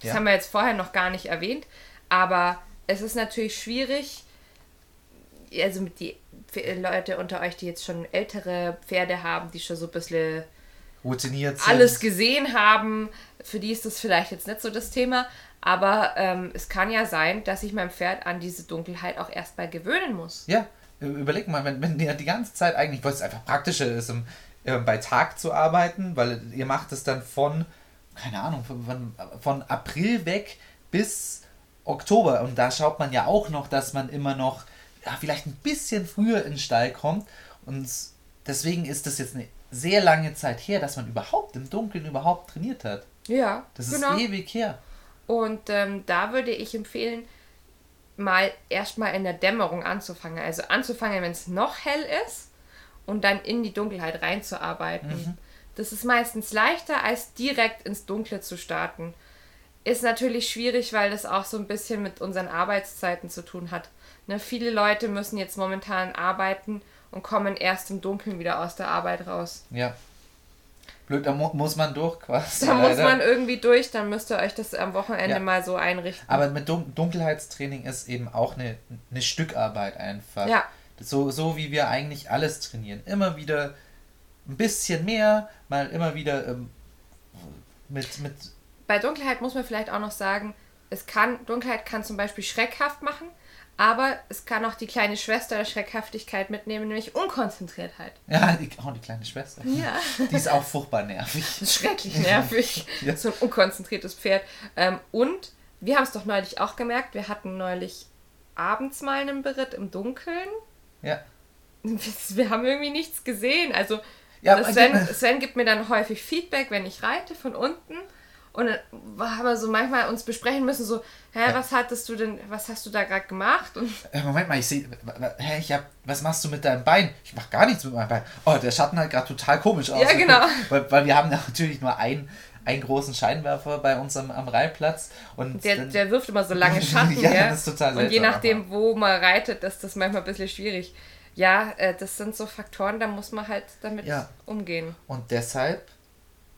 Das ja. haben wir jetzt vorher noch gar nicht erwähnt, aber es ist natürlich schwierig, also mit die Leute unter euch, die jetzt schon ältere Pferde haben, die schon so ein bisschen routiniert sind. alles gesehen haben, für die ist das vielleicht jetzt nicht so das Thema. Aber ähm, es kann ja sein, dass ich mein Pferd an diese Dunkelheit auch erstmal gewöhnen muss. Ja, überleg mal, wenn, wenn ihr die ganze Zeit eigentlich, weil es einfach praktischer ist, um, äh, bei Tag zu arbeiten, weil ihr macht es dann von, keine Ahnung, von, von April weg bis Oktober. Und da schaut man ja auch noch, dass man immer noch ja, vielleicht ein bisschen früher in den Stall kommt. Und deswegen ist das jetzt eine sehr lange Zeit her, dass man überhaupt im Dunkeln überhaupt trainiert hat. Ja. Das genau. ist ewig her. Und ähm, da würde ich empfehlen, mal erstmal in der Dämmerung anzufangen. Also anzufangen, wenn es noch hell ist und dann in die Dunkelheit reinzuarbeiten. Mhm. Das ist meistens leichter, als direkt ins Dunkle zu starten. Ist natürlich schwierig, weil das auch so ein bisschen mit unseren Arbeitszeiten zu tun hat. Ne, viele Leute müssen jetzt momentan arbeiten und kommen erst im Dunkeln wieder aus der Arbeit raus. Ja. blöd, da mu muss man durch quasi. Da muss leider. man irgendwie durch, dann müsst ihr euch das am Wochenende Ja. mal so einrichten. Aber mit Dun Dunkelheitstraining ist eben auch eine, eine Stückarbeit einfach. Ja. So, so wie wir eigentlich alles trainieren. Immer wieder ein bisschen mehr, mal immer wieder ähm, mit, mit Bei Dunkelheit muss man vielleicht auch noch sagen, es kann, Dunkelheit kann zum Beispiel schreckhaft machen, aber es kann auch die kleine Schwester der Schreckhaftigkeit mitnehmen, nämlich Unkonzentriertheit. ja, die, oh, die kleine Schwester. Ja. Die ist auch furchtbar nervig. Schrecklich nervig. Ja. So ein unkonzentriertes Pferd. Ähm, und wir haben es doch neulich auch gemerkt, wir hatten neulich abends mal einen Beritt im Dunkeln. Ja. Wir haben irgendwie nichts gesehen. Also Ja, Sven, Sven gibt mir dann häufig Feedback, wenn ich reite von unten. Und dann haben wir so manchmal uns besprechen müssen, so, hä, was hattest du denn, was hast du da gerade gemacht? Und Äh, Moment mal, ich sehe. Hä, ich hab. Was machst du mit deinem Bein? Ich mach gar nichts mit meinem Bein. Oh, der Schatten hat gerade total komisch aus. Ja, genau. Weil, weil wir haben natürlich nur einen, einen großen Scheinwerfer bei uns am, am Reitplatz. Und der, dann- der wirft immer so lange Schatten, Ja, das ist total Und je seltsam, nachdem, wo man reitet, ist das manchmal ein bisschen schwierig. Ja, äh, das sind so Faktoren, da muss man halt damit Ja. umgehen. Und deshalb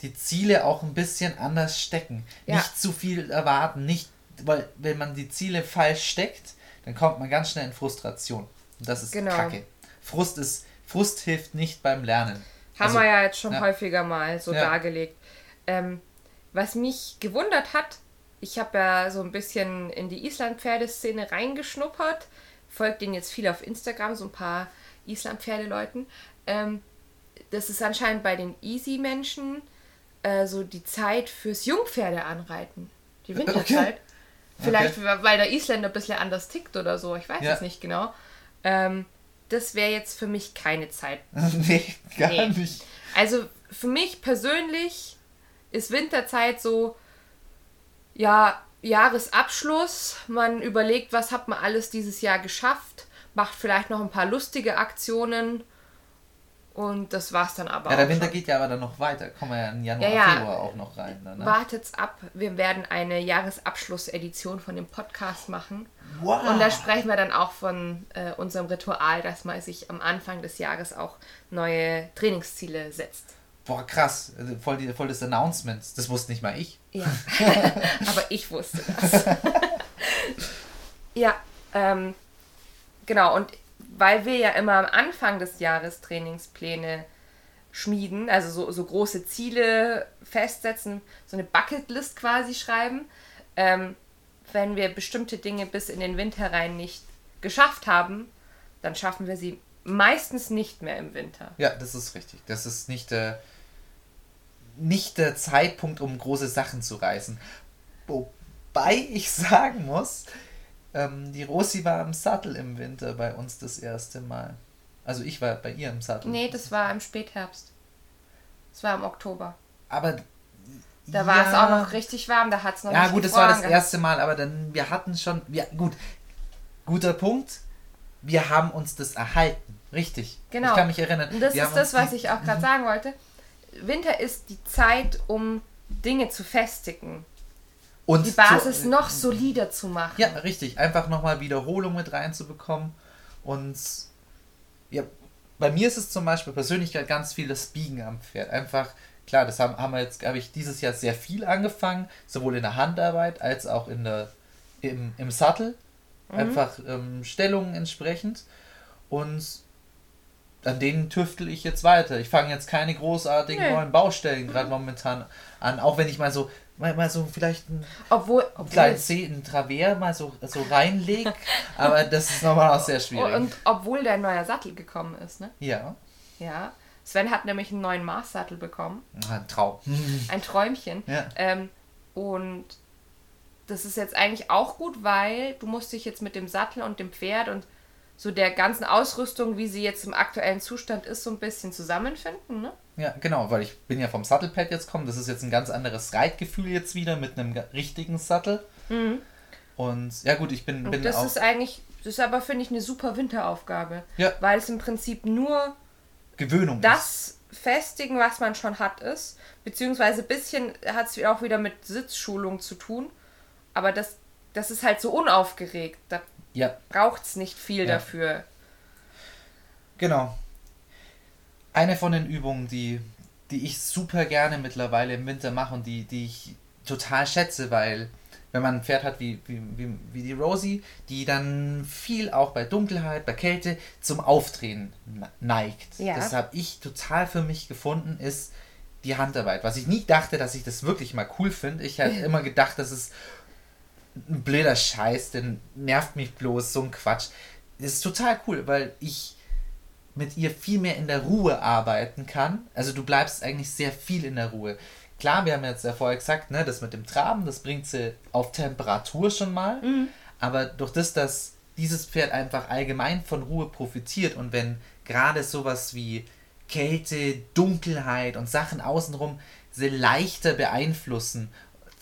die Ziele auch ein bisschen anders stecken. Ja. Nicht zu viel erwarten, nicht, weil wenn man die Ziele falsch steckt, dann kommt man ganz schnell in Frustration. Und das ist Genau. Kacke. Frust ist, Frust hilft nicht beim Lernen. Haben Also, wir ja jetzt schon ja. häufiger mal so Ja. dargelegt. Ähm, was mich gewundert hat, ich habe ja so ein bisschen in die Island-Pferdeszene reingeschnuppert, folgt denen jetzt viel auf Instagram, so ein paar Island-Pferdeleuten. Ähm, das ist anscheinend bei den Easy-Menschen äh, so die Zeit fürs Jungpferdeanreiten. Die Winterzeit. Vielleicht, weil der Isländer ein bisschen anders tickt oder so, ich weiß Ja. es nicht genau. Ähm, das wäre jetzt für mich keine Zeit nee, gar Nee. nicht. also für mich persönlich ist Winterzeit so, ja, Jahresabschluss. Man überlegt, was hat man alles dieses Jahr geschafft, macht vielleicht noch ein paar lustige Aktionen und das war's dann aber Ja, der Winter schon. geht ja aber dann noch weiter. Kommen wir ja im Januar, Ja, ja. Februar auch noch rein. Dann, ne? Wartet's ab, wir werden eine Jahresabschlussedition von dem Podcast machen. Wow. Und da sprechen wir dann auch von äh, unserem Ritual, dass man sich am Anfang des Jahres auch neue Trainingsziele setzt. Boah, krass. Also Voll, die, voll das Announcement. Das wusste nicht mal ich. Ja, aber ich wusste das. ja, ähm, genau. Und weil wir ja immer am Anfang des Jahres Trainingspläne schmieden, also so, so große Ziele festsetzen, so eine Bucketlist quasi schreiben, ähm, wenn wir bestimmte Dinge bis in den Winter rein nicht geschafft haben, dann schaffen wir sie meistens nicht mehr im Winter. Ja, das ist richtig. Das ist nicht der, nicht der Zeitpunkt, um große Sachen zu reißen. Wobei ich sagen muss, ähm, die Rosi war im Sattel im Winter bei uns das erste Mal. Also ich war bei ihr im Sattel. Nee, das war im Spätherbst. Das war im Oktober. Aber Da war es auch noch richtig warm, da hat es noch Ja, gut, das war das gehabt. erste Mal, aber dann, wir hatten schon, ja, gut, guter Punkt. Wir haben uns das erhalten. Richtig. Genau. Ich kann mich erinnern. Und das wir ist das, was ich auch gerade sagen wollte. Winter ist die Zeit, um Dinge zu festigen. Und Die Basis zu- noch solider zu machen. Ja, richtig. Einfach nochmal Wiederholung mit reinzubekommen. Und ja, bei mir ist es zum Beispiel persönlich ganz viel das Biegen am Pferd. Einfach, klar, das haben, haben wir jetzt, habe ich dieses Jahr sehr viel angefangen, sowohl in der Handarbeit als auch in der, im, im Sattel. Einfach ähm, Stellungen entsprechend. Und an denen tüftel ich jetzt weiter. Ich fange jetzt keine großartigen Nee. neuen Baustellen gerade momentan an, auch wenn ich mal so, mal, mal so vielleicht ein Obwohl, obwohl kleinen Zeh, einen Travers mal so, so reinleg, aber das ist nochmal auch sehr schwierig. und obwohl dein neuer Sattel gekommen ist, ne? ja, Ja. Sven hat nämlich einen neuen Maßsattel bekommen. ein Traum. Ein Träumchen. Ja. Ähm, und das ist jetzt eigentlich auch gut, weil du musst dich jetzt mit dem Sattel und dem Pferd und so der ganzen Ausrüstung, wie sie jetzt im aktuellen Zustand ist, so ein bisschen zusammenfinden, ne? Ja, genau, weil ich bin ja vom Sattelpad jetzt gekommen. Das ist jetzt ein ganz anderes Reitgefühl jetzt wieder mit einem richtigen Sattel. Und ja gut, ich bin, Und bin das auch ist eigentlich, das ist aber, finde ich, eine super Winteraufgabe. Ja. Weil es im Prinzip nur Gewöhnung. ist. das festigen, was man schon hat, ist. Beziehungsweise ein bisschen hat es auch wieder mit Sitzschulung zu tun. Aber das, das ist halt so unaufgeregt. Da Ja, braucht es nicht viel Ja. dafür. genau. Eine von den Übungen, die, die ich super gerne mittlerweile im Winter mache und die, die ich total schätze, weil wenn man ein Pferd hat wie, wie, wie, wie die Rosie, die dann viel auch bei Dunkelheit, bei Kälte zum Aufdrehen neigt. Ja. Das habe ich total für mich gefunden, ist die Handarbeit. Was ich nie dachte, dass ich das wirklich mal cool finde. Ich habe immer gedacht, das ist ein blöder Scheiß, denn nervt mich bloß, so ein Quatsch. Das ist total cool, weil ich mit ihr viel mehr in der Ruhe arbeiten kann. Also du bleibst eigentlich sehr viel in der Ruhe. Klar, wir haben jetzt ja vorher gesagt, ne, das mit dem Traben, das bringt sie auf Temperatur schon mal. Mhm. Aber durch das, dass dieses Pferd einfach allgemein von Ruhe profitiert und wenn gerade sowas wie Kälte, Dunkelheit und Sachen außenrum sie leichter beeinflussen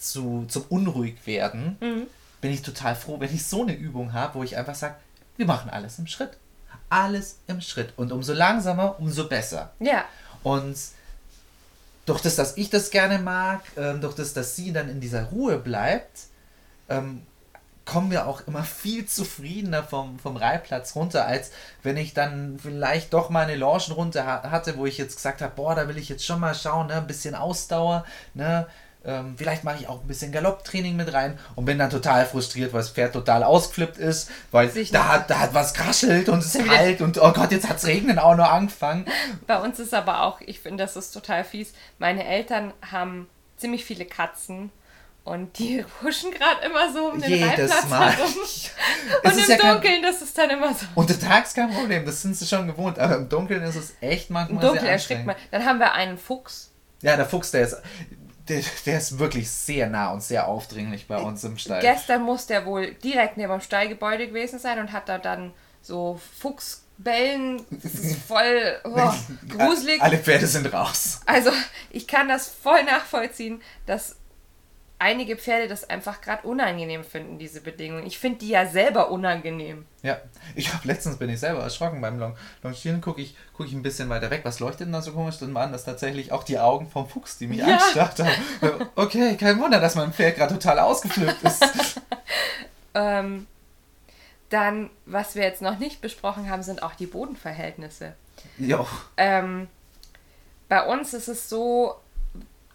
zu, zum unruhig werden, mhm. bin ich total froh, wenn ich so eine Übung habe, wo ich einfach sage, wir machen alles im Schritt. Alles im Schritt. Und umso langsamer, umso besser. Ja. Und durch das, dass ich das gerne mag, ähm, durch das, dass sie dann in dieser Ruhe bleibt, ähm, kommen wir auch immer viel zufriedener vom, vom Reihplatz runter, als wenn ich dann vielleicht doch mal eine runter hatte, wo ich jetzt gesagt habe, boah, da will ich jetzt schon mal schauen, ne, ein bisschen Ausdauer, ne, ähm, vielleicht mache ich auch ein bisschen Galopptraining mit rein und bin dann total frustriert, weil das Pferd total ausgeflippt ist, weil da hat, da hat was kraschelt und es ist kalt und oh Gott, jetzt hat es regnen auch noch angefangen. Bei uns ist aber auch, ich finde, das ist total fies. Meine Eltern haben ziemlich viele Katzen und die huschen gerade immer so um den Jedes Reitplatz Mal. herum. und im ja Dunkeln, kein... das ist dann immer so. Untertags kein Problem, das sind sie schon gewohnt, aber im Dunkeln ist es echt manchmal Im Dunkeln sehr erschrickt man. Dann haben wir einen Fuchs. Ja, der Fuchs, der ist der, der, ist wirklich sehr nah und sehr aufdringlich bei uns im Stall. Gestern muss der wohl direkt neben dem Stallgebäude gewesen sein und hat da dann so Fuchsbellen. Das ist voll oh, gruselig. Alle Pferde sind raus. Also, ich kann das voll nachvollziehen, dass einige Pferde das einfach gerade unangenehm finden, diese Bedingungen. Ich finde die ja selber unangenehm. Ja, ich habe letztens bin ich selber erschrocken beim Long Longieren, gucke ich, guck ich ein bisschen weiter weg. Was leuchtet denn da so komisch? Dann waren das tatsächlich auch die Augen vom Fuchs, die mich ja. anstarrt haben. Okay, kein Wunder, dass mein Pferd gerade total ausgeflippt ist. ähm, dann, was wir jetzt noch nicht besprochen haben, sind auch die Bodenverhältnisse. Ja. Ähm, bei uns ist es so,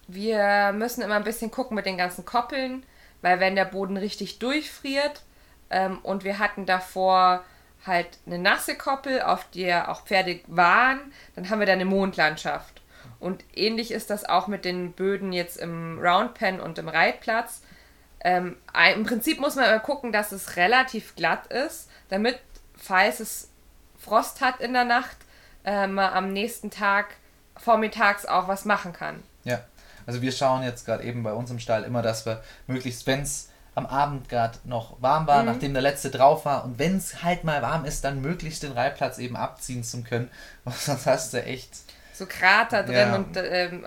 wir müssen immer ein bisschen gucken mit den ganzen Koppeln, weil wenn der Boden richtig durchfriert ähm, und wir hatten davor halt eine nasse Koppel, auf der auch Pferde waren, dann haben wir da eine Mondlandschaft. Und ähnlich ist das auch mit den Böden jetzt im Roundpen und im Reitplatz. Ähm, Im Prinzip muss man immer gucken, dass es relativ glatt ist, damit, falls es Frost hat in der Nacht, äh, man am nächsten Tag vormittags auch was machen kann. Ja. Also wir schauen jetzt gerade eben bei uns im Stall immer, dass wir möglichst, wenn es am Abend gerade noch warm war, mhm. nachdem der letzte drauf war und wenn es halt mal warm ist, dann möglichst den Reihplatz eben abziehen zu können. Sonst hast du echt so Krater drin ja. und ähm,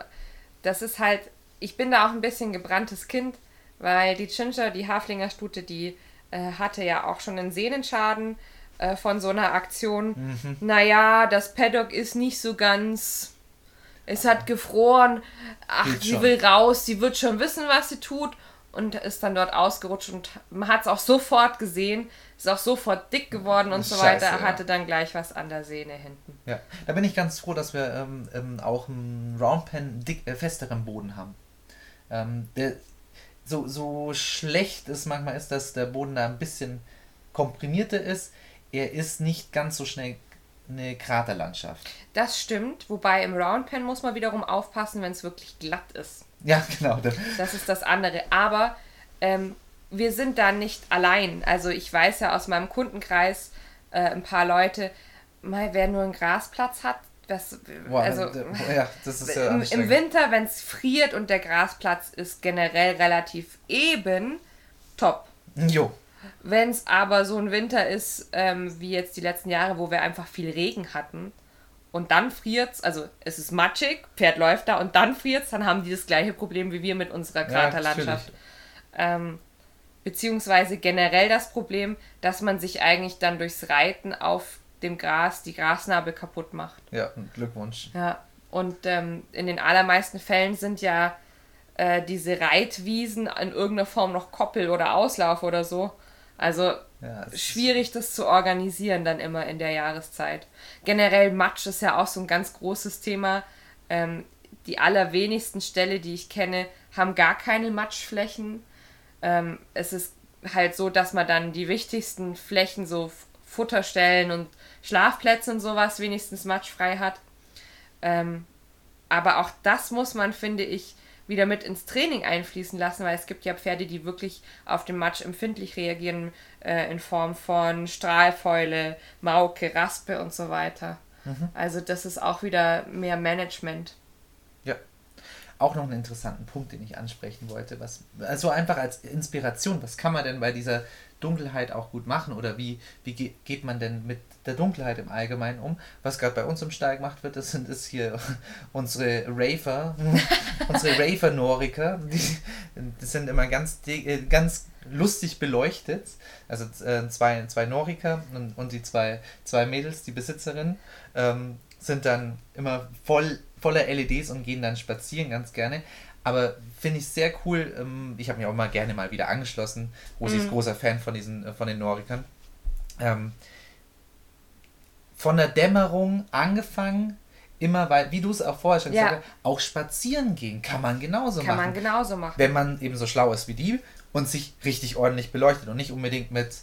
das ist halt, ich bin da auch ein bisschen gebranntes Kind, weil die Ginger, die Haflingerstute, die äh, hatte ja auch schon einen Sehnenschaden äh, von so einer Aktion. Mhm. Naja, das Paddock ist nicht so ganz es hat gefroren, ach, Geht sie schon. will raus, sie wird schon wissen, was sie tut und ist dann dort ausgerutscht und man hat es auch sofort gesehen, ist auch sofort dick geworden und so Scheiße, weiter, ja. hatte dann gleich was an der Sehne hinten. Ja, da bin ich ganz froh, dass wir ähm, ähm, auch einen Roundpen dick, äh, festeren Boden haben. Ähm, der so, so schlecht es manchmal ist, dass der Boden da ein bisschen komprimierter ist, er ist nicht ganz so schnell eine Kraterlandschaft. Das stimmt, wobei im Roundpen muss man wiederum aufpassen, wenn es wirklich glatt ist. Ja, genau. Das ist das andere. Aber ähm, wir sind da nicht allein. Also ich weiß ja aus meinem Kundenkreis äh, ein paar Leute, mal wer nur einen Grasplatz hat, das, also, ja, das ist ja im, im Winter, wenn es friert und der Grasplatz ist generell relativ eben, top. Jo. Wenn es aber so ein Winter ist, ähm, wie jetzt die letzten Jahre, wo wir einfach viel Regen hatten und dann friert's, also es ist matschig, Pferd läuft da und dann friert's, dann haben die das gleiche Problem wie wir mit unserer Kraterlandschaft. Ja, ähm, beziehungsweise generell das Problem, dass man sich eigentlich dann durchs Reiten auf dem Gras die Grasnarbe kaputt macht. Ja, Glückwunsch. Ja, und ähm, in den allermeisten Fällen sind ja äh, diese Reitwiesen in irgendeiner Form noch Koppel oder Auslauf oder so. Also ja, schwierig, das zu organisieren dann immer in der Jahreszeit. Generell Matsch ist ja auch so ein ganz großes Thema. Ähm, Die allerwenigsten Ställe, die ich kenne, haben gar keine Matschflächen. Ähm, es ist halt so, dass man dann die wichtigsten Flächen, so Futterstellen und Schlafplätze und sowas, wenigstens matschfrei hat. Ähm, aber auch das muss man, finde ich, wieder mit ins Training einfließen lassen, weil es gibt ja Pferde, die wirklich auf den Matsch empfindlich reagieren, äh, in Form von Strahlfäule, Mauke, Raspe und so weiter. Mhm. Also das ist auch wieder mehr Management. Auch noch einen interessanten Punkt, den ich ansprechen wollte. Was, also einfach als Inspiration, was kann man denn bei dieser Dunkelheit auch gut machen oder wie, wie geht man denn mit der Dunkelheit im Allgemeinen um? Was gerade bei uns im Stall gemacht wird, das sind es hier unsere Raver, unsere Raver-Noriker, die, sind immer ganz, äh, ganz lustig beleuchtet. Also äh, zwei, zwei Noriker und, und die zwei, zwei Mädels, die Besitzerinnen, ähm, sind dann immer voll voller LEDs und gehen dann spazieren ganz gerne. Aber finde ich sehr cool. Ähm, ich habe mich auch mal gerne mal wieder angeschlossen. Rosi mhm. ist großer Fan von diesen, äh, von den Norikern. Ähm, von der Dämmerung angefangen, immer weil, wie du es auch vorher schon ja. gesagt hast, auch spazieren gehen kann man genauso kann machen. Kann man genauso machen. Wenn man eben so schlau ist wie die und sich richtig ordentlich beleuchtet und nicht unbedingt mit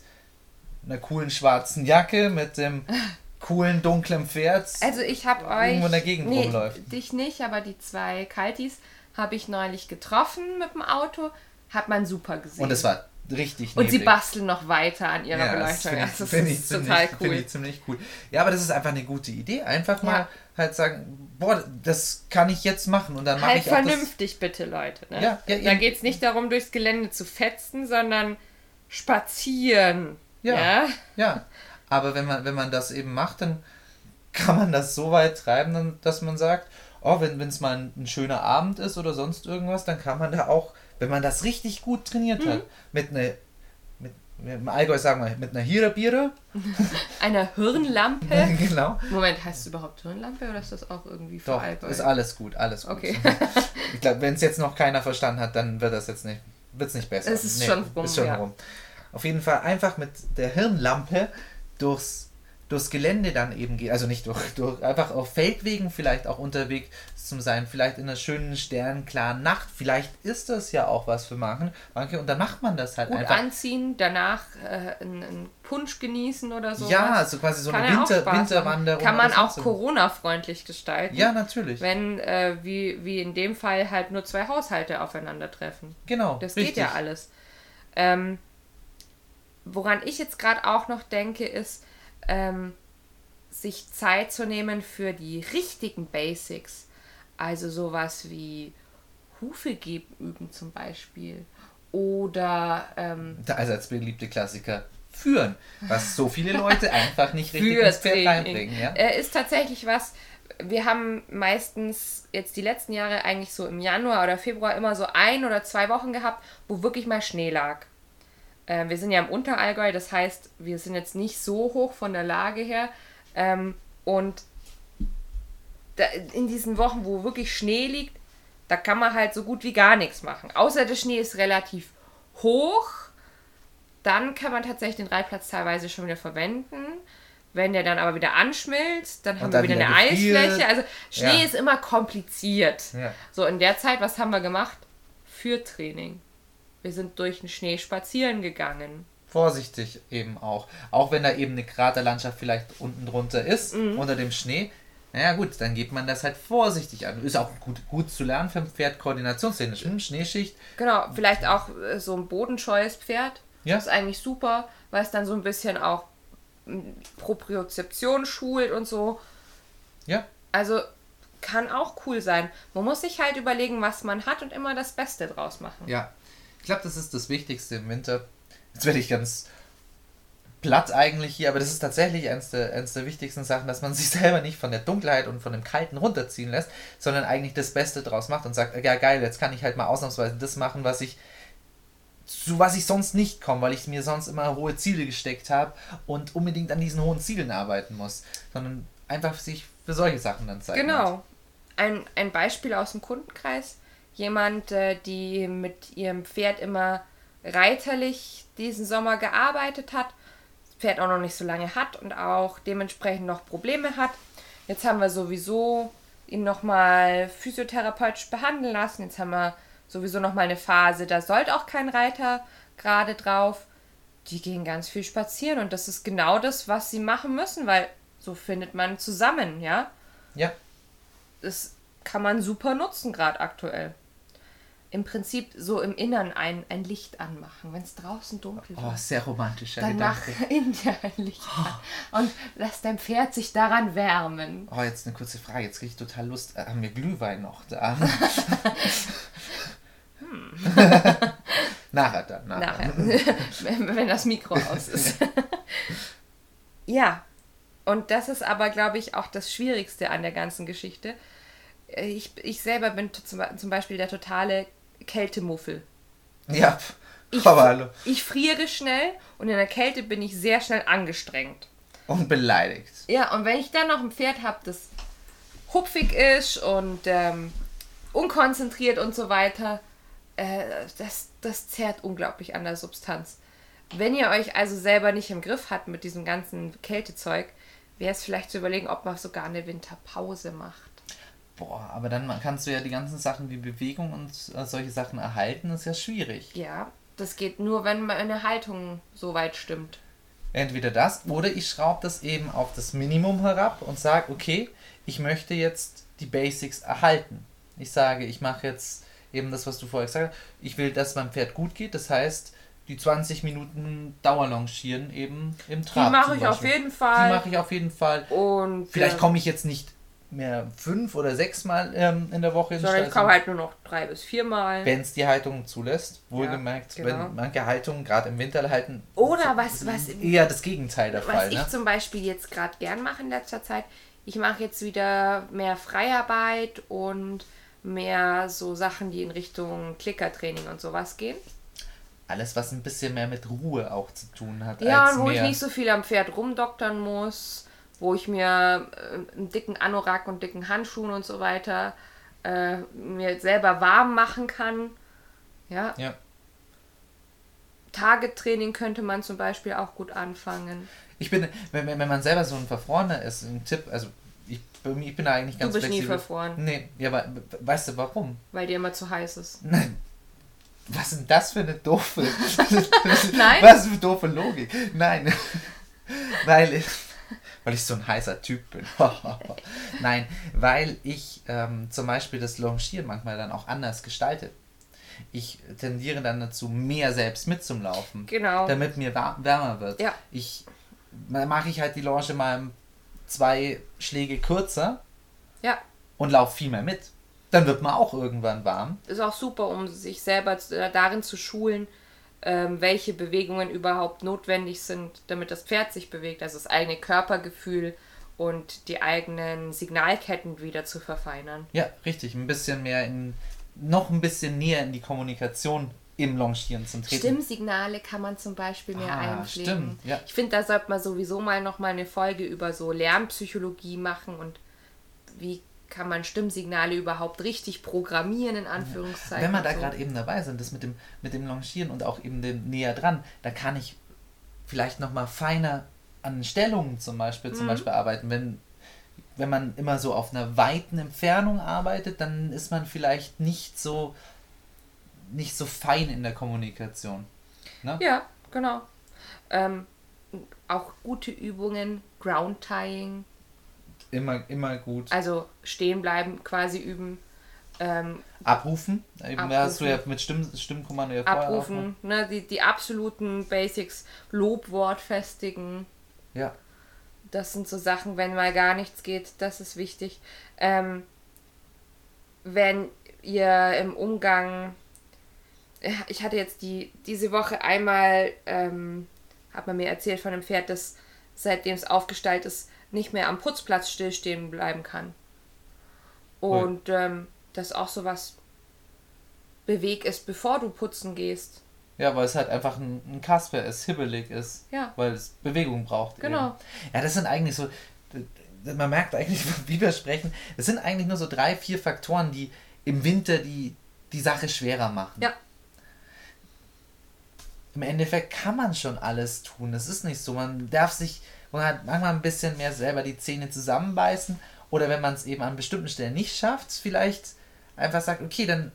einer coolen schwarzen Jacke, mit dem coolen dunklen Pferd. Also ich habe euch irgendwo in der Gegend nee, rumläuft. Dich nicht, aber die zwei Kaltis habe ich neulich getroffen mit dem Auto. Hat man super gesehen. Und es war richtig Und sie basteln noch weiter an ihrer ja, Beleuchtung. Das, das ist ziemlich, total cool. Finde ich ziemlich cool. Ja, aber das ist einfach eine gute Idee. Einfach mal ja. halt sagen, boah, das kann ich jetzt machen und dann mache halt ich vernünftig das. bitte, Leute. Ne? Ja, ja, da geht es nicht darum, durchs Gelände zu fetzen, sondern spazieren. Ja, ja. ja. Aber wenn man, wenn man das eben macht, dann kann man das so weit treiben, dass man sagt, oh, wenn es mal ein, ein, schöner Abend ist oder sonst irgendwas, dann kann man da auch, wenn man das richtig gut trainiert mhm. hat, mit einer im Allgäu sagen wir, mit einer Hirabiere. Einer Hirnlampe? genau. Moment, heißt es überhaupt Hirnlampe oder ist das auch irgendwie für Doch, Allgäu? ist alles gut, alles gut. Okay. ich glaube, wenn es jetzt noch keiner verstanden hat, dann wird das jetzt nicht, wird's nicht besser. Es ist nee, schon rum. Ist schon ja. rum. Auf jeden Fall einfach mit der Hirnlampe durchs durchs Gelände dann eben geht, also nicht durch, durch einfach auf Feldwegen vielleicht auch unterwegs zu sein, vielleicht in einer schönen sternklaren Nacht, vielleicht ist das ja auch was für manche, manche und dann macht man das halt Gut einfach. anziehen, danach äh, einen Punsch genießen oder so. Ja, also quasi so Kann eine Winter, Winterwanderung. Kann man auch Corona-freundlich gestalten. Ja, natürlich. Wenn, äh, wie, wie in dem Fall, halt nur zwei Haushalte aufeinandertreffen. Genau. Das richtig. geht ja alles. Ähm, woran ich jetzt gerade auch noch denke, ist, ähm, sich Zeit zu nehmen für die richtigen Basics. Also sowas wie Hufegeb üben zum Beispiel. Oder. Ähm, Der allseits beliebte Klassiker. Führen, was so viele Leute einfach nicht richtig ins Pferd reinbringen. Ja? Er ist tatsächlich was, wir haben meistens jetzt die letzten Jahre eigentlich so im Januar oder Februar immer so ein oder zwei Wochen gehabt, wo wirklich mal Schnee lag. Äh, wir sind ja im Unterallgäu, das heißt, wir sind jetzt nicht so hoch von der Lage her. Ähm, und da, in diesen Wochen, wo wirklich Schnee liegt, da kann man halt so gut wie gar nichts machen. Außer der Schnee ist relativ hoch. Dann kann man tatsächlich den Reitplatz teilweise schon wieder verwenden. Wenn der dann aber wieder anschmilzt, dann haben dann wir wieder, wieder eine. Eisfläche. Also Schnee ja. ist immer kompliziert. Ja. So in der Zeit, was haben wir gemacht? Für Training. Wir sind durch den Schnee spazieren gegangen. Vorsichtig eben auch. Auch wenn da eben eine Kraterlandschaft vielleicht unten drunter ist, mhm. unter dem Schnee. Naja gut, dann geht man das halt vorsichtig an. Ist auch gut, gut zu lernen für ein Pferd koordinationstechnisch. Schneeschicht. Genau, vielleicht auch äh, so ein bodenscheues Pferd. Ja. Das ist eigentlich super, weil es dann so ein bisschen auch hm, Propriozeption schult und so. Ja. Also kann auch cool sein. Man muss sich halt überlegen, was man hat und immer das Beste draus machen. Ja, ich glaube, das ist das Wichtigste im Winter. Jetzt werde ich ganz platt eigentlich hier, aber das ist tatsächlich eines der, eines der wichtigsten Sachen, dass man sich selber nicht von der Dunkelheit und von dem Kalten runterziehen lässt, sondern eigentlich das Beste draus macht und sagt, ja geil, jetzt kann ich halt mal ausnahmsweise das machen, was ich zu was ich sonst nicht komme, weil ich mir sonst immer hohe Ziele gesteckt habe und unbedingt an diesen hohen Zielen arbeiten muss, sondern einfach sich für solche Sachen dann zeigen. Genau. Ein, ein Beispiel aus dem Kundenkreis jemand, die mit ihrem Pferd immer reiterlich diesen Sommer gearbeitet hat, das Pferd auch noch nicht so lange hat und auch dementsprechend noch Probleme hat. Jetzt haben wir sowieso ihn nochmal physiotherapeutisch behandeln lassen. Jetzt haben wir sowieso nochmal eine Phase, da sollte auch kein Reiter gerade drauf. Die gehen ganz viel spazieren und das ist genau das, was sie machen müssen, weil so findet man zusammen, ja. Ja. Das kann man super nutzen, gerade aktuell. Im Prinzip so im Innern ein, ein Licht anmachen, wenn es draußen dunkel Oh, wird. sehr romantischer Dann mach Gedanke. in dir ein Licht an und lass dein Pferd sich daran wärmen. Oh, jetzt eine kurze Frage. Jetzt kriege ich total Lust. Äh, Haben wir Glühwein noch da? nachher dann. Nachher. Nachher, wenn das Mikro aus ist. ja, und das ist aber, glaube ich, auch das Schwierigste an der ganzen Geschichte. Äh, Ich, ich selber bin zum Beispiel der totale Kältemuffel. Ja. Ich, Aber hallo. ich friere schnell und in der Kälte bin ich sehr schnell angestrengt. Und beleidigt. Ja, und wenn ich dann noch ein Pferd habe, das hupfig ist und ähm, unkonzentriert und so weiter, äh, das, das zerrt unglaublich an der Substanz. Wenn ihr euch also selber nicht im Griff habt mit diesem ganzen Kältezeug, wäre es vielleicht zu überlegen, ob man sogar eine Winterpause macht. Boah, aber dann kannst du ja die ganzen Sachen wie Bewegung und äh, solche Sachen erhalten. Das ist ja schwierig. Ja, das geht nur, wenn meine Haltung so weit stimmt. Entweder das oder ich schraube das eben auf das Minimum herab und sage, okay, ich möchte jetzt die Basics erhalten. Ich sage, ich mache jetzt eben das, was du vorher gesagt hast. Ich will, dass meinem Pferd gut geht. Das heißt, die 20 Minuten Dauerlongieren eben im Trab. Die mache ich auf Beispiel. jeden Die Fall. mache ich auf jeden Fall. Und Vielleicht komme ich jetzt nicht mehr fünf oder sechs Mal ähm, in der Woche ins sondern ich komme halt nur noch drei bis viermal. wenn es die Haltung zulässt. Wohlgemerkt, genau. wenn manche Haltungen gerade im Winter halten. Oder was- was- Eher das Gegenteil der Was Fall. ich Ne? zum Beispiel jetzt gerade gern mache in letzter Zeit, ich mache jetzt wieder mehr Freiarbeit und mehr so Sachen, die in Richtung Klickertraining und sowas gehen. Alles, was ein bisschen mehr mit Ruhe auch zu tun hat. Ja, und wo ich mehr. nicht so viel am Pferd rumdoktern muss, wo ich mir äh, einen dicken Anorak und dicken Handschuhen und so weiter äh, mir selber warm machen kann. Ja, Ja. Target-Training könnte man zum Beispiel auch gut anfangen. Ich bin, wenn, wenn man selber so ein Verfrorener ist, ein Tipp, also ich, ich bin da eigentlich ganz du bist nie flexibel. verfroren, Nee, ja, aber weißt du warum? weil dir immer zu heiß ist. Nein. Was ist denn das für eine doofe. Nein? Was für eine doofe Logik? Nein. weil ich. Weil ich so ein heißer Typ bin. Nein, weil ich ähm, zum Beispiel das Longieren manchmal dann auch anders gestalte. Ich tendiere dann dazu, mehr selbst mitzulaufen. Genau. Damit mir wärmer wird. Ja. Ich dann mache ich halt die Longe mal zwei Schläge kürzer Ja, und laufe viel mehr mit. Dann wird man auch irgendwann warm. ist auch super, um sich selber äh, darin zu schulen, ähm, welche Bewegungen überhaupt notwendig sind, damit das Pferd sich bewegt, also das eigene Körpergefühl und die eigenen Signalketten wieder zu verfeinern. Ja, richtig. Ein bisschen mehr in, noch ein bisschen näher in die Kommunikation im Longieren zum Treten. Stimmsignale kann man zum Beispiel mehr Ah, einpflegen. stimmt, ja. Ich finde, da sollte man sowieso mal noch mal eine Folge über so Lernpsychologie machen und wie kann man Stimmsignale überhaupt richtig programmieren, in Anführungszeichen. Wenn wir da so. gerade eben dabei sind, das mit dem, mit dem Longieren und auch eben dem näher dran, da kann ich vielleicht nochmal feiner an Stellungen zum Beispiel, Mhm. zum Beispiel arbeiten. Wenn, wenn man immer so auf einer weiten Entfernung arbeitet, dann ist man vielleicht nicht so nicht so fein in der Kommunikation. Ne? Ja, genau. Ähm, auch gute Übungen, Ground Tying, Immer, immer gut. also stehen bleiben, quasi üben, ähm, Abrufen. Eben, Abrufen. hast du ja mit Stimm, Stimmkommando ja abrufen, ne, die, die absoluten Basics, Lobwort festigen. Ja. Das sind so Sachen, wenn mal gar nichts geht, das ist wichtig. Ähm, wenn ihr im Umgang, Ja, ich hatte jetzt die diese Woche einmal, ähm, hat man mir erzählt von einem Pferd, das seitdem es aufgestaltet ist, nicht mehr am Putzplatz stillstehen bleiben kann. Und ähm, das auch so was beweg ist, bevor du putzen gehst. Ja, weil es halt einfach ein, ein Kasper ist, hibbelig ist. Ja. Weil es Bewegung braucht. Genau. Eben. Ja, das sind eigentlich so. Man merkt eigentlich, wie wir sprechen, es sind eigentlich nur so drei, vier Faktoren, die im Winter die, die Sache schwerer machen. Ja. Im Endeffekt kann man schon alles tun. Es ist nicht so. Man darf sich man hat manchmal ein bisschen mehr selber die Zähne zusammenbeißen Oder wenn man es eben an bestimmten Stellen nicht schafft, vielleicht einfach sagt, okay, dann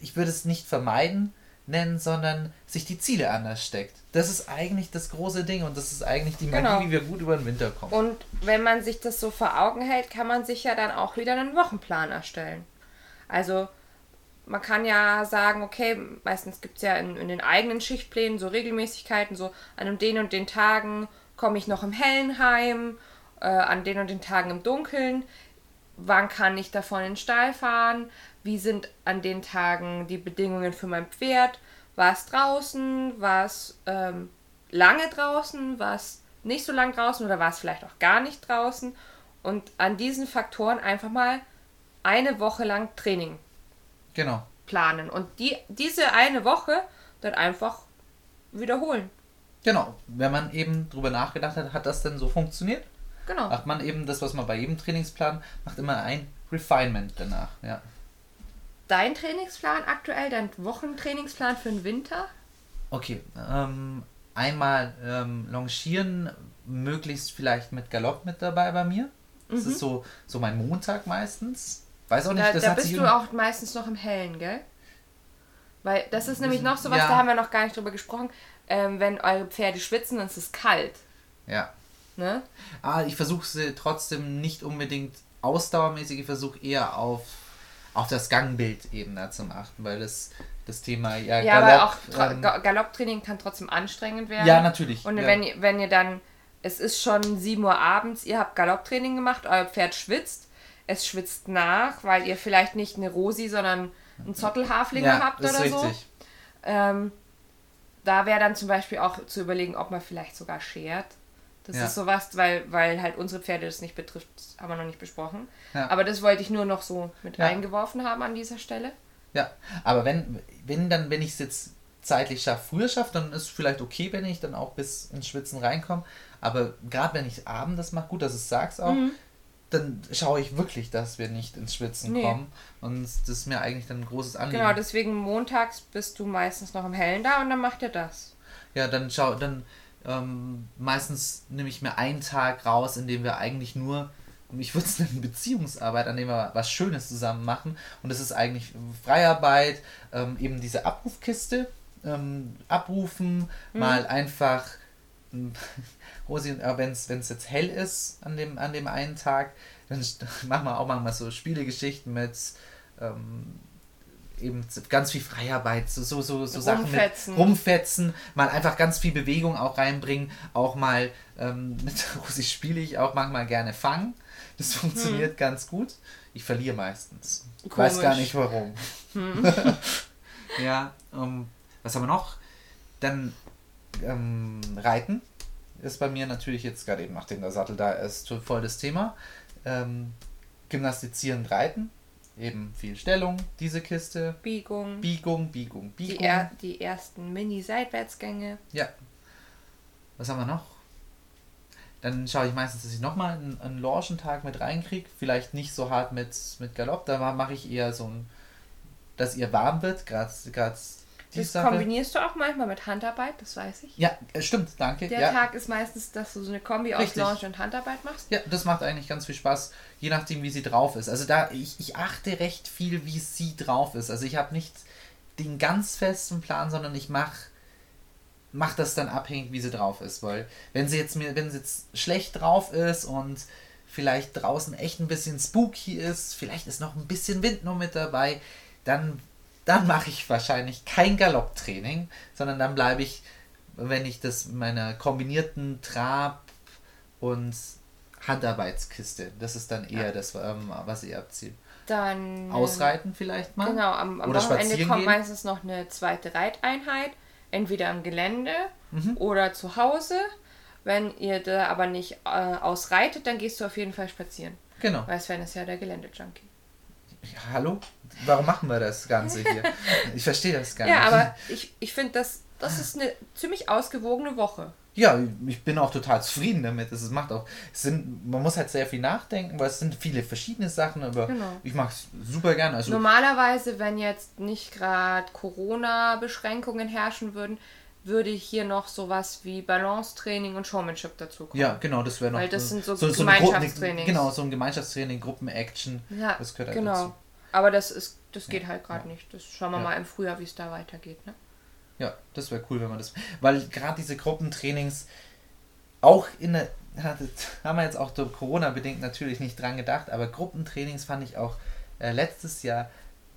ich würde es nicht vermeiden nennen, sondern sich die Ziele anders steckt. Das ist eigentlich das große Ding und das ist eigentlich die Magie, genau. wie wir gut über den Winter kommen. Und wenn man sich das so vor Augen hält, kann man sich ja dann auch wieder einen Wochenplan erstellen. Also man kann ja sagen, okay, meistens gibt es ja in, in, den eigenen Schichtplänen so Regelmäßigkeiten, so an den und den Tagen komme ich noch im Hellen heim, äh, an den und den Tagen im Dunkeln. Wann kann ich davon in den Stall fahren? Wie sind an den Tagen die Bedingungen für mein Pferd? War es draußen? War es ähm, lange draußen? War es nicht so lang draußen oder war es vielleicht auch gar nicht draußen? Und an diesen Faktoren einfach mal eine Woche lang Training genau. planen. Und die, diese eine Woche dann einfach wiederholen. Genau. Wenn man eben drüber nachgedacht hat, hat das denn so funktioniert? Genau. Macht man eben das, was man bei jedem Trainingsplan macht, immer ein Refinement danach, ja. Dein Trainingsplan aktuell, dein Wochentrainingsplan für den Winter? Okay, ähm, einmal ähm, Longieren, möglichst vielleicht mit Galopp mit dabei bei mir. Das mhm. ist so, so mein Montag meistens. Weiß auch nicht, da, das da hat bist du auch meistens noch im Hellen, gell? Weil das ist nämlich noch so was, ja. da haben wir noch gar nicht drüber gesprochen. Ähm, wenn eure Pferde schwitzen, dann ist es kalt. Ja. Ne? Ah, ich versuche sie trotzdem nicht unbedingt ausdauermäßig, ich versuche eher auf, auf das Gangbild eben da zu achten, weil das, das Thema ja, ja Galopp, aber auch ähm, Galopptraining kann trotzdem anstrengend werden. Ja, natürlich. Und ja. wenn, wenn ihr dann, es ist schon 7 Uhr abends, ihr habt Galopptraining gemacht, euer Pferd schwitzt, es schwitzt nach, weil ihr vielleicht nicht eine Rosi, sondern einen Zottelhafling ja, habt oder so. Ähm, da wäre dann zum Beispiel auch zu überlegen, ob man vielleicht sogar schert. Das ja. ist sowas, weil, weil halt unsere Pferde das nicht betrifft, das haben wir noch nicht besprochen. Ja. Aber das wollte ich nur noch so mit ja. reingeworfen haben an dieser Stelle. Ja, aber wenn, wenn dann, wenn ich es jetzt zeitlich schaffe, früher schaffe, dann ist es vielleicht okay, wenn ich dann auch bis ins Schwitzen reinkomme. Aber gerade wenn ich abends das mache, gut, dass du es sagst auch, mhm dann schaue ich wirklich, dass wir nicht ins Schwitzen nee. kommen. Und das ist mir eigentlich dann ein großes Anliegen. Genau, deswegen montags bist du meistens noch im Hellen da und dann macht ihr das. Ja, dann schau, dann ähm, meistens nehme ich mir einen Tag raus, in dem wir eigentlich nur, ich würde es nennen, Beziehungsarbeit, an dem wir was Schönes zusammen machen. Und das ist eigentlich Freiarbeit, ähm, eben diese Abrufkiste, ähm, abrufen, mhm. mal einfach Rosi, äh, wenn es jetzt hell ist an dem, an dem einen Tag, dann machen wir auch manchmal so Spielegeschichten mit ähm, eben ganz viel Freiarbeit, so, so, so, so Sachen mit rumfetzen, mal einfach ganz viel Bewegung auch reinbringen, auch mal ähm, mit Rosi spiele ich auch manchmal gerne fangen. Das funktioniert hm. ganz gut. Ich verliere meistens. Ich weiß gar nicht warum. Hm. ja, um, was haben wir noch? Dann ähm, Reiten ist bei mir natürlich jetzt gerade eben, nachdem der Sattel da ist, voll das Thema. Ähm, Gymnastizieren, Reiten, eben viel Stellung, diese Kiste. Biegung. Biegung, Biegung, Biegung. Die, er, die ersten Mini-Seitwärtsgänge. Ja. Was haben wir noch? Dann schaue ich meistens, dass ich nochmal einen, einen Lorschentag mit reinkriege. Vielleicht nicht so hart mit, mit Galopp. Da mache ich eher so ein, dass ihr warm wird. Gerade das Sache. kombinierst du auch manchmal mit Handarbeit, das weiß ich. Ja, äh, stimmt, danke. Der ja. Tag ist meistens, dass du so eine Kombi Richtig. aus Lounge und Handarbeit machst. Ja, das macht eigentlich ganz viel Spaß, je nachdem, wie sie drauf ist. Also da, ich, ich achte recht viel, wie sie drauf ist. Also ich habe nicht den ganz festen Plan, sondern ich mache mach das dann abhängig, wie sie drauf ist. Weil wenn sie jetzt mir, wenn sie jetzt schlecht drauf ist und vielleicht draußen echt ein bisschen spooky ist, vielleicht ist noch ein bisschen Wind noch mit dabei, dann dann mache ich wahrscheinlich kein Galopptraining, sondern dann bleibe ich, wenn ich das meiner kombinierten Trab- und Handarbeitskiste, das ist dann eher ja. das, ähm, was ich abziehe. Dann ausreiten vielleicht mal. Genau, am, am Wochenende kommt meistens noch eine zweite Reiteinheit, entweder am Gelände mhm. oder zu Hause. Wenn ihr da aber nicht äh, ausreitet, dann gehst du auf jeden Fall spazieren. Genau. Weil Sven ist ja der Geländejunkie. Hallo? Warum machen wir das Ganze hier? Ich verstehe das gar ja, nicht. Ja, aber ich, ich finde, das, das ist eine ziemlich ausgewogene Woche. Ja, ich bin auch total zufrieden damit. Es macht auch, es sind, man muss halt sehr viel nachdenken, weil es sind viele verschiedene Sachen, aber genau. ich mache es super gerne. Also Normalerweise, wenn jetzt nicht gerade Corona-Beschränkungen herrschen würden, würde hier noch sowas wie Balance-Training und Showmanship dazu kommen. Ja, genau, das wäre noch. Weil das sind so, so, so Gemeinschaftstrainings. Genau, so ein Gemeinschaftstraining, Gruppen-Action. Ja, das gehört halt genau. dazu. Aber das ist, das geht Ja, halt gerade ja. nicht. Das schauen wir Ja. mal im Frühjahr, wie es da weitergeht. Ne? Ja, das wäre cool, wenn man das. Weil gerade diese Gruppentrainings auch in der. Haben wir jetzt auch durch Corona bedingt natürlich nicht dran gedacht, aber Gruppentrainings fand ich auch äh, letztes Jahr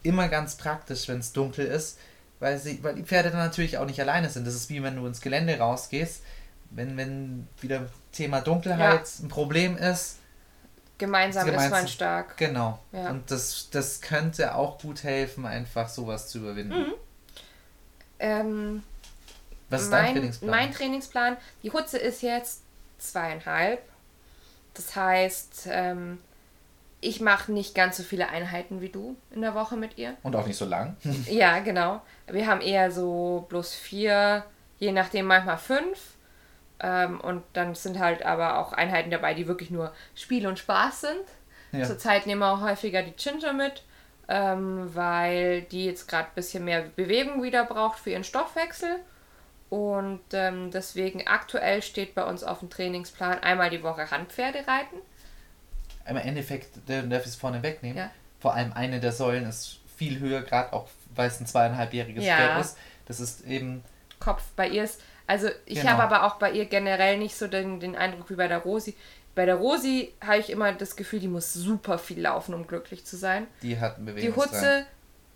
immer ganz praktisch, wenn es dunkel ist, weil, sie, weil die Pferde dann natürlich auch nicht alleine sind. Das ist wie wenn du ins Gelände rausgehst, wenn, wenn wieder Thema Dunkelheit ein Problem ist. Gemeinsam, Gemeinsam. ist man stark. Genau. Ja. Und das, das könnte auch gut helfen, einfach sowas zu überwinden. Mhm. Ähm, Was ist dein mein, Trainingsplan? mein Trainingsplan, die Hutze ist jetzt zweieinhalb. Das heißt, ähm, ich mache nicht ganz so viele Einheiten wie du in der Woche mit ihr. Und auch nicht so lang. Ja, genau. Wir haben eher so bloß vier, je nachdem manchmal fünf. Ähm, und dann sind halt aber auch Einheiten dabei, die wirklich nur Spiel und Spaß sind. Ja. Zurzeit nehmen wir auch häufiger die Ginger mit, ähm, weil die jetzt gerade ein bisschen mehr Bewegung wieder braucht für ihren Stoffwechsel. Und ähm, deswegen aktuell steht bei uns auf dem Trainingsplan einmal die Woche Handpferde reiten. Im Endeffekt, der darf ich es vorne wegnehmen. Ja. Vor allem eine der Säulen ist viel höher, gerade auch weil es ein zweieinhalbjähriges Ja. Pferd ist. Das ist eben, Kopf bei ihr ist. Also ich Genau. habe aber auch bei ihr generell nicht so den, den Eindruck wie bei der Rosi. Bei der Rosi habe ich immer das Gefühl, die muss super viel laufen, um glücklich zu sein. die hat einen Die Bewegungsdrang. Hutze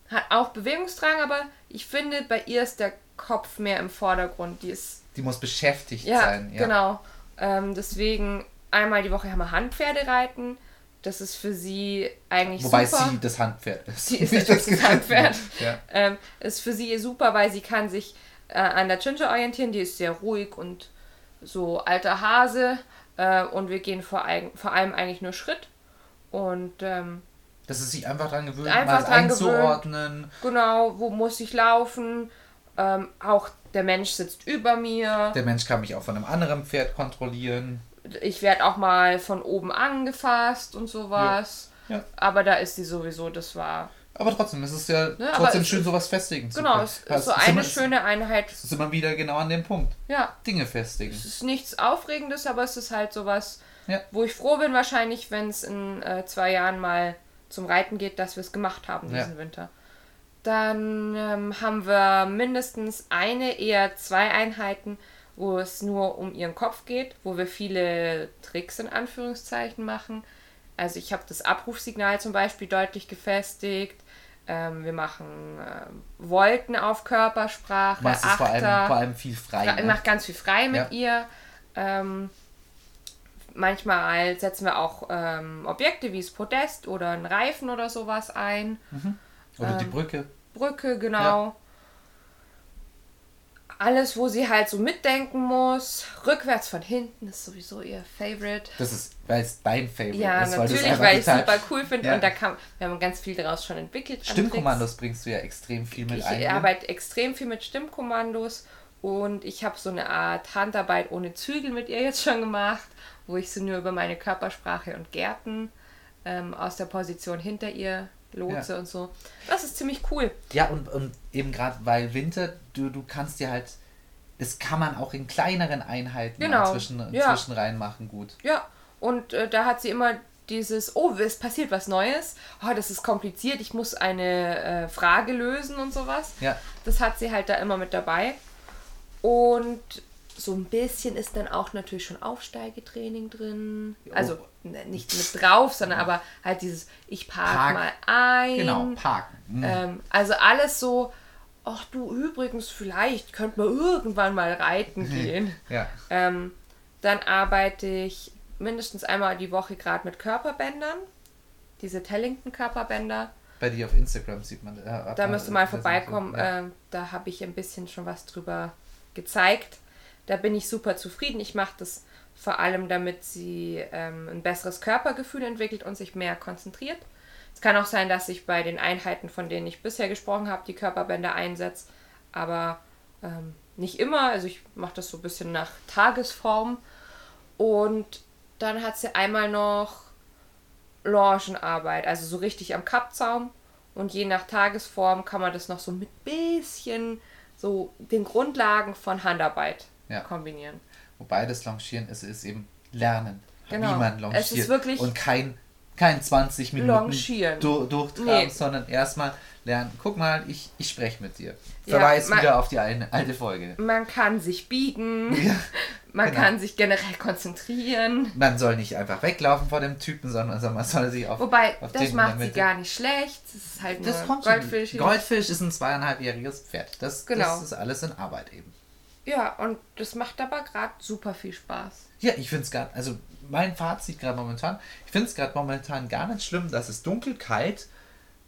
hat auch Bewegungsdrang, aber ich finde, bei ihr ist der Kopf mehr im Vordergrund. Die ist Die muss beschäftigt ja, sein. Ja. genau. Ähm, deswegen einmal die Woche haben wir Handpferde reiten. Das ist für sie eigentlich Wobei super. sie das Handpferd ist. Sie ist Nicht das Handpferd. Ja. Ähm, ist für sie super, weil sie kann sich äh, an der Ginger orientieren. Die ist sehr ruhig und so alter Hase. Äh, und wir gehen vor, allem- vor allem eigentlich nur Schritt. Und ähm, Dass es sich einfach dran gewöhnt, Einfach mal dran einzuordnen. genau, wo muss ich laufen? Ähm, auch der Mensch sitzt über mir. Der Mensch kann mich auch von einem anderen Pferd kontrollieren. Ich werde auch mal von oben angefasst und sowas. Ja. Ja. Aber da ist sie sowieso, das war. Aber trotzdem, es ist ja Ja, aber trotzdem es schön, ist- sowas festigen zu Genau, können. es ist so eine immer- schöne Einheit. Das ist immer wieder genau an dem Punkt. Ja, Dinge festigen. es ist nichts Aufregendes, aber es ist halt sowas, Ja. wo ich froh bin, wahrscheinlich, wenn es in äh, zwei Jahren mal zum Reiten geht, dass wir es gemacht haben Ja. diesen Winter. Dann ähm, haben wir mindestens eine, eher zwei Einheiten, wo es nur um ihren Kopf geht, wo wir viele Tricks in Anführungszeichen machen. Also ich habe das Abrufsignal zum Beispiel deutlich gefestigt. Ähm, wir machen ähm, Volten auf Körpersprache, Machst es vor allem, vor allem viel frei. Fra- ne? macht ganz viel frei mit Ja. ihr. Ähm, manchmal setzen wir auch ähm, Objekte wie das Podest oder einen Reifen oder sowas ein. Oder ähm, die Brücke. Brücke, genau. Alles, wo sie halt so mitdenken muss. Rückwärts von hinten ist sowieso ihr Favorite. Das ist, weil es dein Favorite Ja, ist. Es natürlich, weil ich es super cool finde Ja. und da kam, wir haben ganz viel daraus schon entwickelt. an Stimmkommandos bringst du ja extrem viel mit ich ein. ne? arbeite extrem viel mit Stimmkommandos und ich habe so eine Art Handarbeit ohne Zügel mit ihr jetzt schon gemacht, wo ich sie nur über meine Körpersprache und Gärten ähm, aus der Position hinter ihr lotse Ja. und so. Das ist ziemlich cool. Ja, und, und eben gerade weil Winter, du, du kannst dir halt, das kann man auch in kleineren Einheiten Genau, mal zwischen, ja. reinmachen gut. Ja, und äh, da hat sie immer dieses, oh, es passiert was Neues, oh, das ist kompliziert, ich muss eine äh, Frage lösen und sowas. Ja. Das hat sie halt da immer mit dabei. Und so ein bisschen ist dann auch natürlich schon Aufsteigetraining drin. Also ne, nicht mit drauf, sondern aber halt dieses, ich park, Park. mal ein. Genau, parken. Mhm. Ähm, also alles so, ach du übrigens, vielleicht könnte man irgendwann mal reiten gehen. Ja. Ähm, dann arbeite ich mindestens einmal die Woche gerade mit Körperbändern. Diese Tellington-Körperbänder. Bei dir auf Instagram sieht man. Äh, Da äh, müsst ihr mal äh, vorbeikommen. Ja. Ähm, da habe ich ein bisschen schon was drüber gezeigt. Da bin ich super zufrieden. Ich mache das vor allem, damit sie ähm, ein besseres Körpergefühl entwickelt und sich mehr konzentriert. Es kann auch sein, dass ich bei den Einheiten, von denen ich bisher gesprochen habe, die Körperbänder einsetze, aber ähm, nicht immer. Also ich mache das so ein bisschen nach Tagesform. Und dann hat sie einmal noch Longenarbeit, also so richtig am Kappzaum. Und je nach Tagesform kann man das noch so mit bisschen so den Grundlagen von Handarbeit Ja. kombinieren. Wobei das Longieren ist, ist eben Lernen, Genau. wie man longiert. Es ist wirklich- und kein, kein 20 Minuten Longieren. du, durchtragen, Nee. sondern erstmal lernen. Guck mal, ich, ich spreche mit dir. Ja, Verweis man- wieder auf die eine, alte Folge. Man kann sich biegen, man genau. kann sich generell konzentrieren. Man soll nicht einfach weglaufen vor dem Typen, sondern sondern man soll sich auf. Wobei, auf das macht sie gar nicht schlecht. Das ist halt Das nur kommt Goldfisch. Goldfisch ist ein zweieinhalbjähriges Pferd. Das, Genau. das ist alles in Arbeit eben. Ja, und das macht aber gerade super viel Spaß. Ja, ich finde es gerade, also mein Fazit gerade momentan, ich finde es gerade momentan gar nicht schlimm, dass es dunkel, kalt.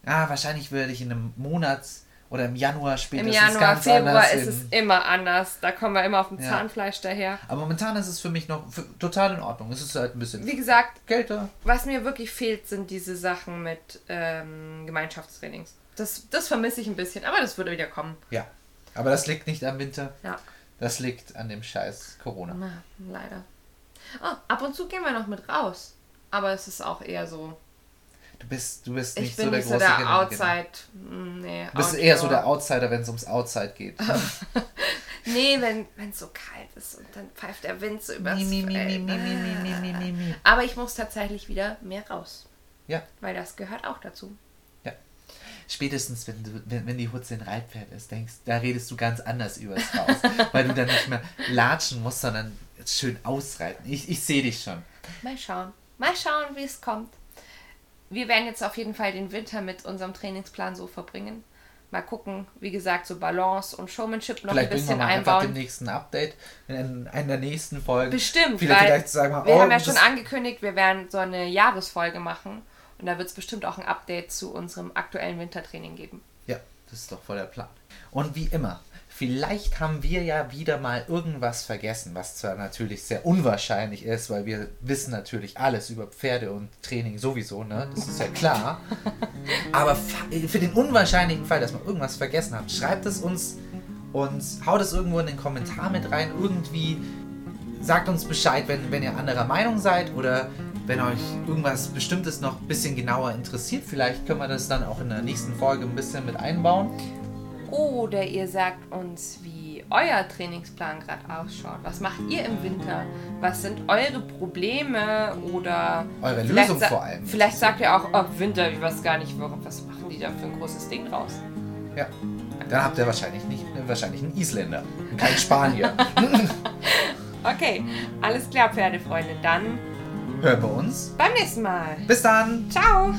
Ja, wahrscheinlich würde ich in einem Monat oder im Januar Im spätestens Januar, ganz Februar ist es immer anders. Da kommen wir immer auf dem Ja. Zahnfleisch daher. Aber momentan ist es für mich noch für, total in Ordnung. Es ist halt ein bisschen Wie gesagt, kälter. was mir wirklich fehlt, sind diese Sachen mit ähm, Gemeinschaftstrainings. Das, das vermisse ich ein bisschen, aber das würde wieder kommen. Ja. Aber das liegt nicht am Winter. Ja, Das liegt an dem Scheiß Corona. na, leider. Oh, ab und zu gehen wir noch mit raus. Aber es ist auch eher so. Du bist, du bist nicht so der nicht so große der Kinder- Outside. mm, Nee, Du bist Outdoor. eher so der Outsider, wenn es ums Outside geht. Nee, wenn es so kalt ist und dann pfeift der Wind so übers mi, mi, mi. Aber ich muss tatsächlich wieder mehr raus. Ja. Weil das gehört auch dazu. Spätestens, wenn, du, wenn, wenn die Hutze ein Reitpferd ist, denkst da redest du ganz anders übers Haus. weil du dann nicht mehr latschen musst, sondern schön ausreiten. Ich, ich sehe dich schon. Mal schauen. Mal schauen, wie es kommt. Wir werden jetzt auf jeden Fall den Winter mit unserem Trainingsplan so verbringen. Mal gucken, wie gesagt, so Balance und Showmanship noch Vielleicht ein bringen wir bisschen mal einfach einbauen. den nächsten Update in einer der nächsten Folgen. Bestimmt, Vielleicht, vielleicht sagen wir, wir oh, haben ja das- schon angekündigt, wir werden so eine Jahresfolge machen. Und da wird es bestimmt auch ein Update zu unserem aktuellen Wintertraining geben. Ja, das ist doch voll der Plan. Und wie immer, vielleicht haben wir ja wieder mal irgendwas vergessen, was zwar natürlich sehr unwahrscheinlich ist, weil wir wissen natürlich alles über Pferde und Training sowieso, ne? Das ist ja klar. Aber für den unwahrscheinlichen Fall, dass wir irgendwas vergessen haben, schreibt es uns und haut es irgendwo in den Kommentar mit rein. Irgendwie sagt uns Bescheid, wenn, wenn ihr anderer Meinung seid oder wenn euch irgendwas Bestimmtes noch ein bisschen genauer interessiert. Vielleicht können wir das dann auch in der nächsten Folge ein bisschen mit einbauen. Oder ihr sagt uns, wie euer Trainingsplan gerade ausschaut. Was macht ihr im Winter? Was sind eure Probleme oder Eure Lösung vor allem. Vielleicht sagt ihr auch, oh, Winter, ich weiß gar nicht, warum, was machen die da für ein großes Ding draus? Ja. Dann habt ihr wahrscheinlich nicht wahrscheinlich einen Isländer und keinen Spanier. Okay, alles klar, Pferdefreunde. Dann Hören wir uns. beim nächsten Mal. Bis dann. Ciao!